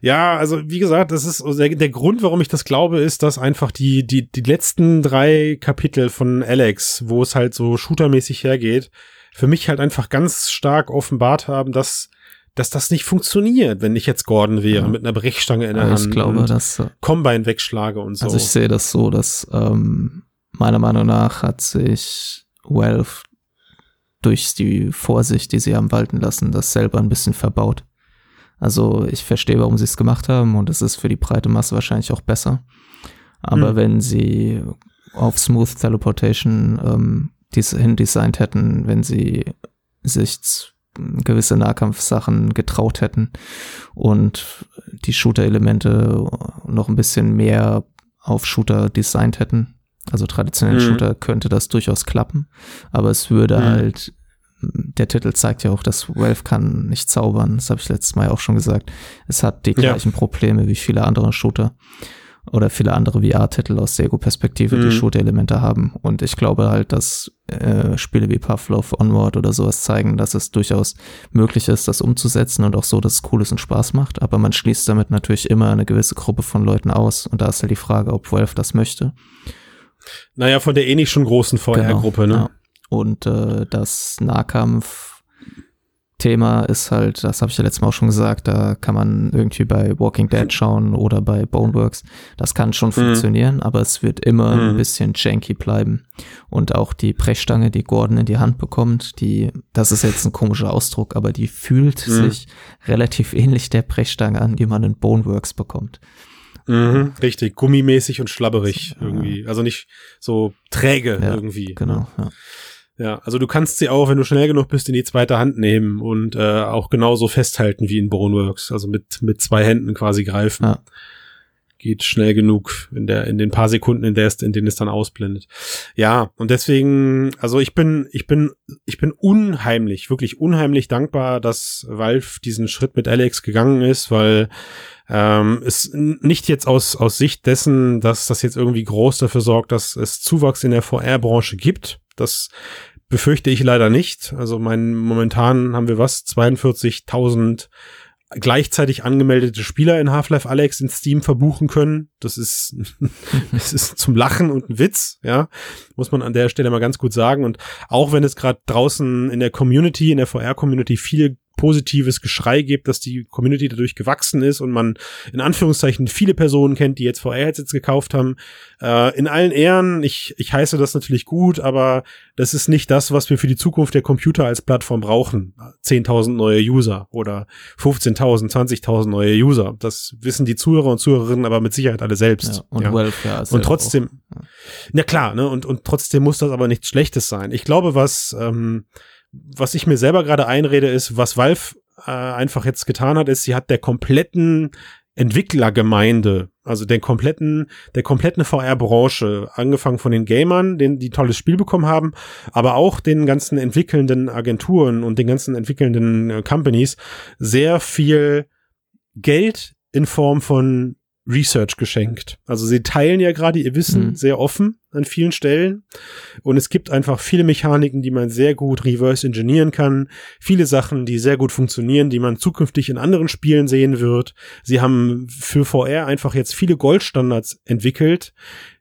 Speaker 1: Ja, also wie gesagt, das ist der, der Grund, warum ich das glaube, ist, dass einfach die, die, die letzten drei Kapitel von Alex, wo es halt so shootermäßig hergeht, für mich halt einfach ganz stark offenbart haben, dass dass das nicht funktioniert, wenn ich jetzt Gordon wäre ja. mit einer Brechstange in der
Speaker 2: also
Speaker 1: Hand.
Speaker 2: Ich glaube, dass äh,
Speaker 1: Combine wegschlage und so.
Speaker 2: Also ich sehe das so, dass ähm, meiner Meinung nach hat sich Valve durch die Vorsicht, die sie haben walten lassen, das selber ein bisschen verbaut. Also ich verstehe, warum sie es gemacht haben und es ist für die breite Masse wahrscheinlich auch besser. Aber hm. wenn sie auf Smooth Teleportation ähm, dies hindesignt hätten, wenn sie sich gewisse Nahkampfsachen getraut hätten und die Shooter-Elemente noch ein bisschen mehr auf Shooter designt hätten. Also traditionellen mhm. Shooter könnte das durchaus klappen, aber es würde mhm. halt, der Titel zeigt ja auch, dass Valve kann nicht zaubern, das habe ich letztes Mal auch schon gesagt. Es hat die gleichen ja. Probleme wie viele andere Shooter oder viele andere VR-Titel aus Sego-Perspektive, mhm. die Shoot-Elemente haben. Und ich glaube halt, dass äh, Spiele wie Pavlov, Onward oder sowas zeigen, dass es durchaus möglich ist, das umzusetzen und auch so, dass es cool ist und Spaß macht. Aber man schließt damit natürlich immer eine gewisse Gruppe von Leuten aus. Und da ist halt die Frage, ob Valve das möchte.
Speaker 1: Naja, von der eh nicht schon großen VR-Gruppe, genau, ne? Ja.
Speaker 2: Und äh, das Nahkampf Thema ist halt, das habe ich ja letztes Mal auch schon gesagt, da kann man irgendwie bei Walking Dead schauen oder bei Boneworks. Das kann schon mhm. funktionieren, aber es wird immer mhm. ein bisschen janky bleiben. Und auch die Brechstange, die Gordon in die Hand bekommt, die, das ist jetzt ein komischer Ausdruck, aber die fühlt mhm. sich relativ ähnlich der Brechstange an, die man in Boneworks bekommt.
Speaker 1: Mhm, richtig, gummimäßig und schlabberig irgendwie. Also nicht so träge ja, irgendwie.
Speaker 2: Genau, ja.
Speaker 1: Ja, also du kannst sie auch, wenn du schnell genug bist, in die zweite Hand nehmen und äh, auch genauso festhalten wie in Boneworks. Also mit, mit zwei Händen quasi greifen. Ja. Geht schnell genug in der, in den paar Sekunden, in, der es, in denen es dann ausblendet. Ja, und deswegen, also ich bin, ich bin, ich bin unheimlich, wirklich unheimlich dankbar, dass Valve diesen Schritt mit Alex gegangen ist, weil ähm, es nicht jetzt aus, aus Sicht dessen, dass das jetzt irgendwie groß dafür sorgt, dass es Zuwachs in der VR-Branche gibt. Das befürchte ich leider nicht. Also mein momentan haben wir was 42.000 gleichzeitig angemeldete Spieler in Half-Life Alex in Steam verbuchen können. Das ist, [LAUGHS] das ist zum Lachen und ein Witz, ja. Muss man an der Stelle mal ganz gut sagen. Und auch wenn es gerade draußen in der Community, in der VR-Community viel positives Geschrei gibt, dass die Community dadurch gewachsen ist und man in Anführungszeichen viele Personen kennt, die jetzt VR-Headsets gekauft haben. Äh, in allen Ehren, ich, ich heiße das natürlich gut, aber das ist nicht das, was wir für die Zukunft der Computer als Plattform brauchen. 10.000 neue User oder 15.000, 20.000 neue User. Das wissen die Zuhörer und Zuhörerinnen aber mit Sicherheit alle selbst. Ja,
Speaker 2: und
Speaker 1: ja.
Speaker 2: Welfare
Speaker 1: und trotzdem, auch, ja. na klar, ne, und, und trotzdem muss das aber nichts Schlechtes sein. Ich glaube, was, ähm, was ich mir selber gerade einrede, ist, was Valve äh, einfach jetzt getan hat, ist, sie hat der kompletten Entwicklergemeinde, also den kompletten, der kompletten VR-Branche, angefangen von den Gamern, denen die tolles Spiel bekommen haben, aber auch den ganzen entwickelnden Agenturen und den ganzen entwickelnden äh, Companies sehr viel Geld in Form von Research geschenkt. Also sie teilen ja gerade ihr Wissen mhm. sehr offen an vielen Stellen und es gibt einfach viele Mechaniken, die man sehr gut reverse engineeren kann, viele Sachen, die sehr gut funktionieren, die man zukünftig in anderen Spielen sehen wird. Sie haben für VR einfach jetzt viele Goldstandards entwickelt,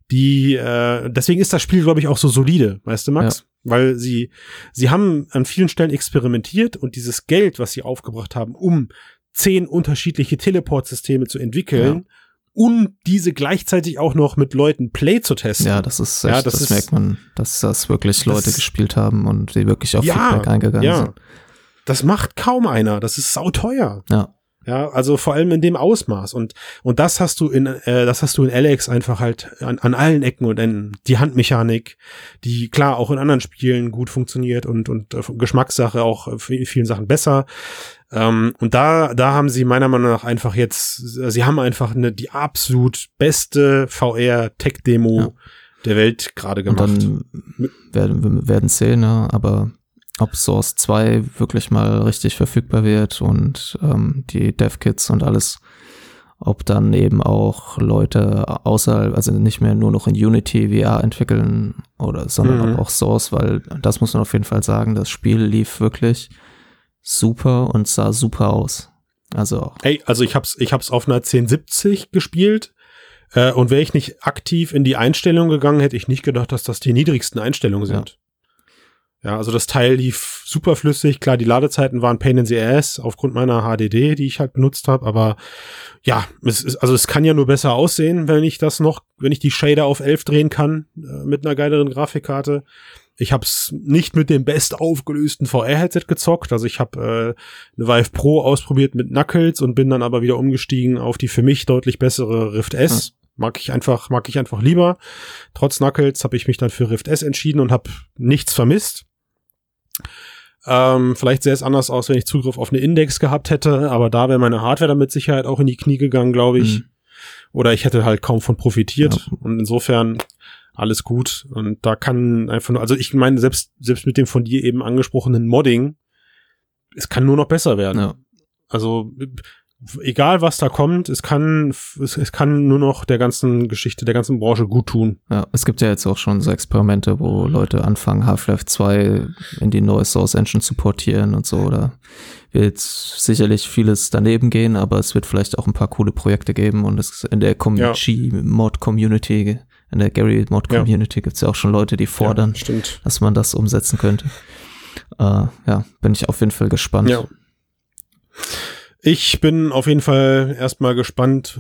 Speaker 1: die äh, deswegen ist das Spiel glaube ich auch so solide, weißt du Max? Ja weil sie sie haben an vielen Stellen experimentiert und dieses Geld, was sie aufgebracht haben, um zehn unterschiedliche Teleportsysteme zu entwickeln, ja und diese gleichzeitig auch noch mit Leuten Play zu testen.
Speaker 2: Ja, das ist, echt, ja, das, das ist, merkt man, dass das wirklich Leute das, gespielt haben und die wirklich auf ja, Feedback eingegangen ja. sind.
Speaker 1: Das macht kaum einer. Das ist sauteuer.
Speaker 2: Ja.
Speaker 1: Ja, also vor allem in dem Ausmaß und und das hast du in äh, das hast du in Alex einfach halt an, an allen Ecken und Enden. Die Handmechanik, die klar auch in anderen Spielen gut funktioniert und und äh, Geschmackssache auch in vielen Sachen besser. Ähm, und da, da haben sie meiner Meinung nach einfach jetzt, sie haben einfach eine, die absolut beste VR-Tech-Demo ja. der Welt gerade gemacht. Und
Speaker 2: dann werden wir werden sehen, ne? aber ob Source 2 wirklich mal richtig verfügbar wird und ähm, die Dev-Kits und alles, ob dann eben auch Leute außerhalb, also nicht mehr nur noch in Unity VR entwickeln oder, sondern mhm. auch Source, weil das muss man auf jeden Fall sagen, das Spiel lief wirklich super und sah super aus. Also.
Speaker 1: Ey, also ich hab's, ich hab's auf einer 1070 gespielt. Äh, und wäre ich nicht aktiv in die Einstellung gegangen, hätte ich nicht gedacht, dass das die niedrigsten Einstellungen sind. Ja, ja also das Teil lief super flüssig. Klar, die Ladezeiten waren Pain in the Ass aufgrund meiner HDD, die ich halt benutzt habe. Aber ja, es ist, also es kann ja nur besser aussehen, wenn ich das noch, wenn ich die Shader auf 11 drehen kann äh, mit einer geileren Grafikkarte. Ich habe es nicht mit dem best aufgelösten VR-Headset gezockt. Also ich habe äh, eine Vive Pro ausprobiert mit Knuckles und bin dann aber wieder umgestiegen auf die für mich deutlich bessere Rift S. Ja. Mag ich einfach, mag ich einfach lieber. Trotz Knuckles habe ich mich dann für Rift S entschieden und habe nichts vermisst. Ähm, vielleicht sähe es anders aus, wenn ich Zugriff auf eine Index gehabt hätte, aber da wäre meine Hardware dann mit Sicherheit auch in die Knie gegangen, glaube ich. Mhm. Oder ich hätte halt kaum von profitiert. Ja. Und insofern alles gut. Und da kann einfach nur, also ich meine, selbst, selbst mit dem von dir eben angesprochenen Modding, es kann nur noch besser werden. Ja. Also, egal was da kommt, es kann, es, es kann nur noch der ganzen Geschichte, der ganzen Branche gut tun.
Speaker 2: Ja, es gibt ja jetzt auch schon so Experimente, wo Leute anfangen, Half-Life 2 in die neue Source Engine zu portieren und so, oder wird sicherlich vieles daneben gehen, aber es wird vielleicht auch ein paar coole Projekte geben und es in der Mod-Community in der Gary Mod Community ja. gibt es ja auch schon Leute, die fordern, ja, dass man das umsetzen könnte. Äh, ja, bin ich auf jeden Fall gespannt. Ja.
Speaker 1: Ich bin auf jeden Fall erstmal gespannt,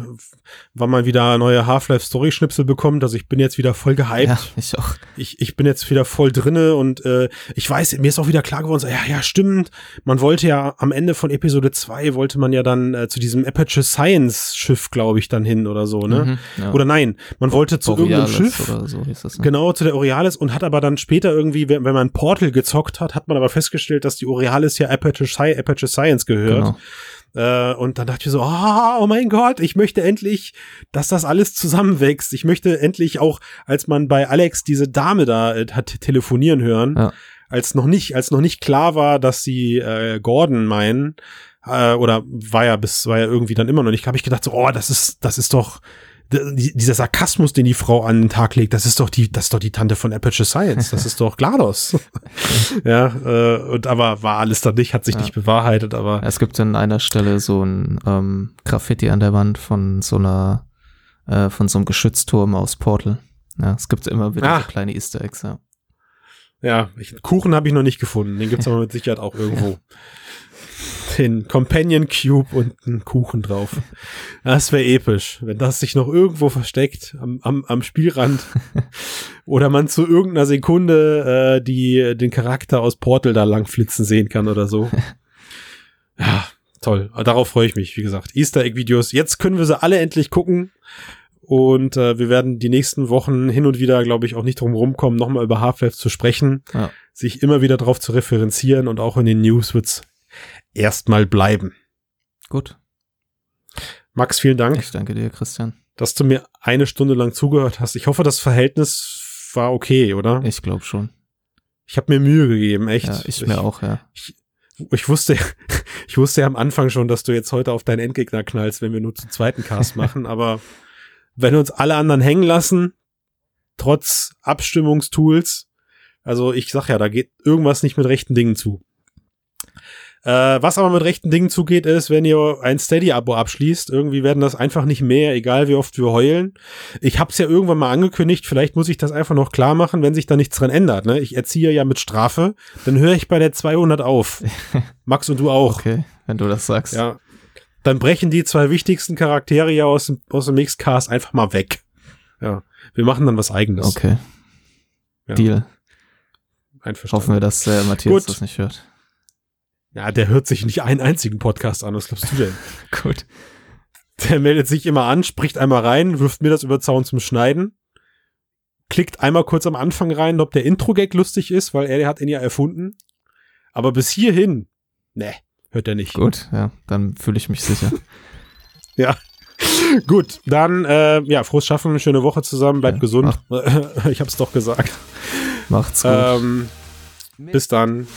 Speaker 1: wann man wieder neue Half-Life-Story-Schnipsel bekommt. Also ich bin jetzt wieder voll gehypt. Ja,
Speaker 2: ich auch.
Speaker 1: Ich, ich bin jetzt wieder voll drinne und äh, ich weiß, mir ist auch wieder klar geworden, so, ja, ja, stimmt. Man wollte ja am Ende von Episode 2 wollte man ja dann äh, zu diesem Aperture Science Schiff, glaube ich, dann hin oder so, ne? Mhm, ja. Oder nein, man wollte zu Borealis irgendeinem Schiff. Oder so hieß das, ne? Genau, zu der Orealis und hat aber dann später irgendwie, wenn, wenn man Portal gezockt hat, hat man aber festgestellt, dass die Orealis ja Aperture, Sci Aperture Science gehört. Genau. Äh, und dann dachte ich mir so, oh, oh mein Gott, ich möchte endlich, dass das alles zusammenwächst. Ich möchte endlich auch, als man bei Alex diese Dame da äh, hat telefonieren hören, ja. als noch nicht, als noch nicht klar war, dass sie äh, Gordon meinen, äh, oder war ja bis, war ja irgendwie dann immer noch nicht, habe ich gedacht so, oh, das ist, das ist doch dieser Sarkasmus, den die Frau an den Tag legt, das ist doch die, das ist doch die Tante von Aperture Science, das ist doch GLaDOS. [LAUGHS] ja, äh, und aber war alles da nicht, hat sich ja. nicht bewahrheitet, aber.
Speaker 2: Es gibt an einer Stelle so ein ähm, Graffiti an der Wand von so einer, äh, von so einem Geschützturm aus Portal. Ja, es gibt immer wieder ah. so kleine Easter Eggs, ja.
Speaker 1: Ja, ich, Kuchen habe ich noch nicht gefunden, den gibt's [LAUGHS] aber mit Sicherheit auch irgendwo. Den Companion Cube und einen Kuchen drauf. Das wäre episch, wenn das sich noch irgendwo versteckt am, am, am Spielrand [LAUGHS] oder man zu irgendeiner Sekunde äh, die den Charakter aus Portal da langflitzen sehen kann oder so. [LAUGHS] Ja, toll. Darauf freue ich mich, wie gesagt. Easter Egg Videos. Jetzt können wir sie alle endlich gucken. Und äh, wir werden die nächsten Wochen hin und wieder, glaube ich, auch nicht drum rumkommen, nochmal über Half-Life zu sprechen, ja. sich immer wieder darauf zu referenzieren und auch in den News wird's erstmal bleiben.
Speaker 2: Gut.
Speaker 1: Max, vielen Dank.
Speaker 2: Ich danke dir, Christian.
Speaker 1: Dass du mir eine Stunde lang zugehört hast. Ich hoffe, das Verhältnis war okay, oder?
Speaker 2: Ich glaube schon.
Speaker 1: Ich habe mir Mühe gegeben, echt. Ja,
Speaker 2: ich, ich mir auch, ja.
Speaker 1: Ich, ich wusste, [LAUGHS] ich wusste ja am Anfang schon, dass du jetzt heute auf deinen Endgegner knallst, wenn wir nur zum zweiten Cast [LAUGHS] machen, aber wenn uns alle anderen hängen lassen, trotz Abstimmungstools, also ich sag ja, da geht irgendwas nicht mit rechten Dingen zu. Äh, was aber mit rechten Dingen zugeht, ist, wenn ihr ein Steady-Abo abschließt, irgendwie werden das einfach nicht mehr, egal wie oft wir heulen. Ich hab's ja irgendwann mal angekündigt, vielleicht muss ich das einfach noch klar machen, wenn sich da nichts dran ändert. Ne? Ich erziehe ja mit Strafe, dann höre ich bei der 200 auf. [LAUGHS] Max und du auch.
Speaker 2: Okay, wenn du das sagst.
Speaker 1: Ja. Dann brechen die zwei wichtigsten Charaktere ja aus dem, aus dem Mixcast einfach mal weg. Ja. Wir machen dann was eigenes.
Speaker 2: Okay. Ja. Deal. Hoffen wir, dass äh, Matthias Gut. das nicht hört.
Speaker 1: Ja, der hört sich nicht einen einzigen Podcast an. Was glaubst du denn? [LAUGHS]
Speaker 2: Gut.
Speaker 1: Der meldet sich immer an, spricht einmal rein, wirft mir das über Zaun zum Schneiden, klickt einmal kurz am Anfang rein, ob der Intro-Gag lustig ist, weil er hat ihn ja erfunden. Aber bis hierhin, ne, hört er nicht.
Speaker 2: Gut, ja, dann fühle ich mich sicher. [LAUGHS]
Speaker 1: ja. Gut, dann, äh, ja, frohes Schaffen, eine schöne Woche zusammen, bleibt ja, gesund. [LAUGHS] ich hab's doch gesagt.
Speaker 2: Macht's gut. Ähm,
Speaker 1: bis dann.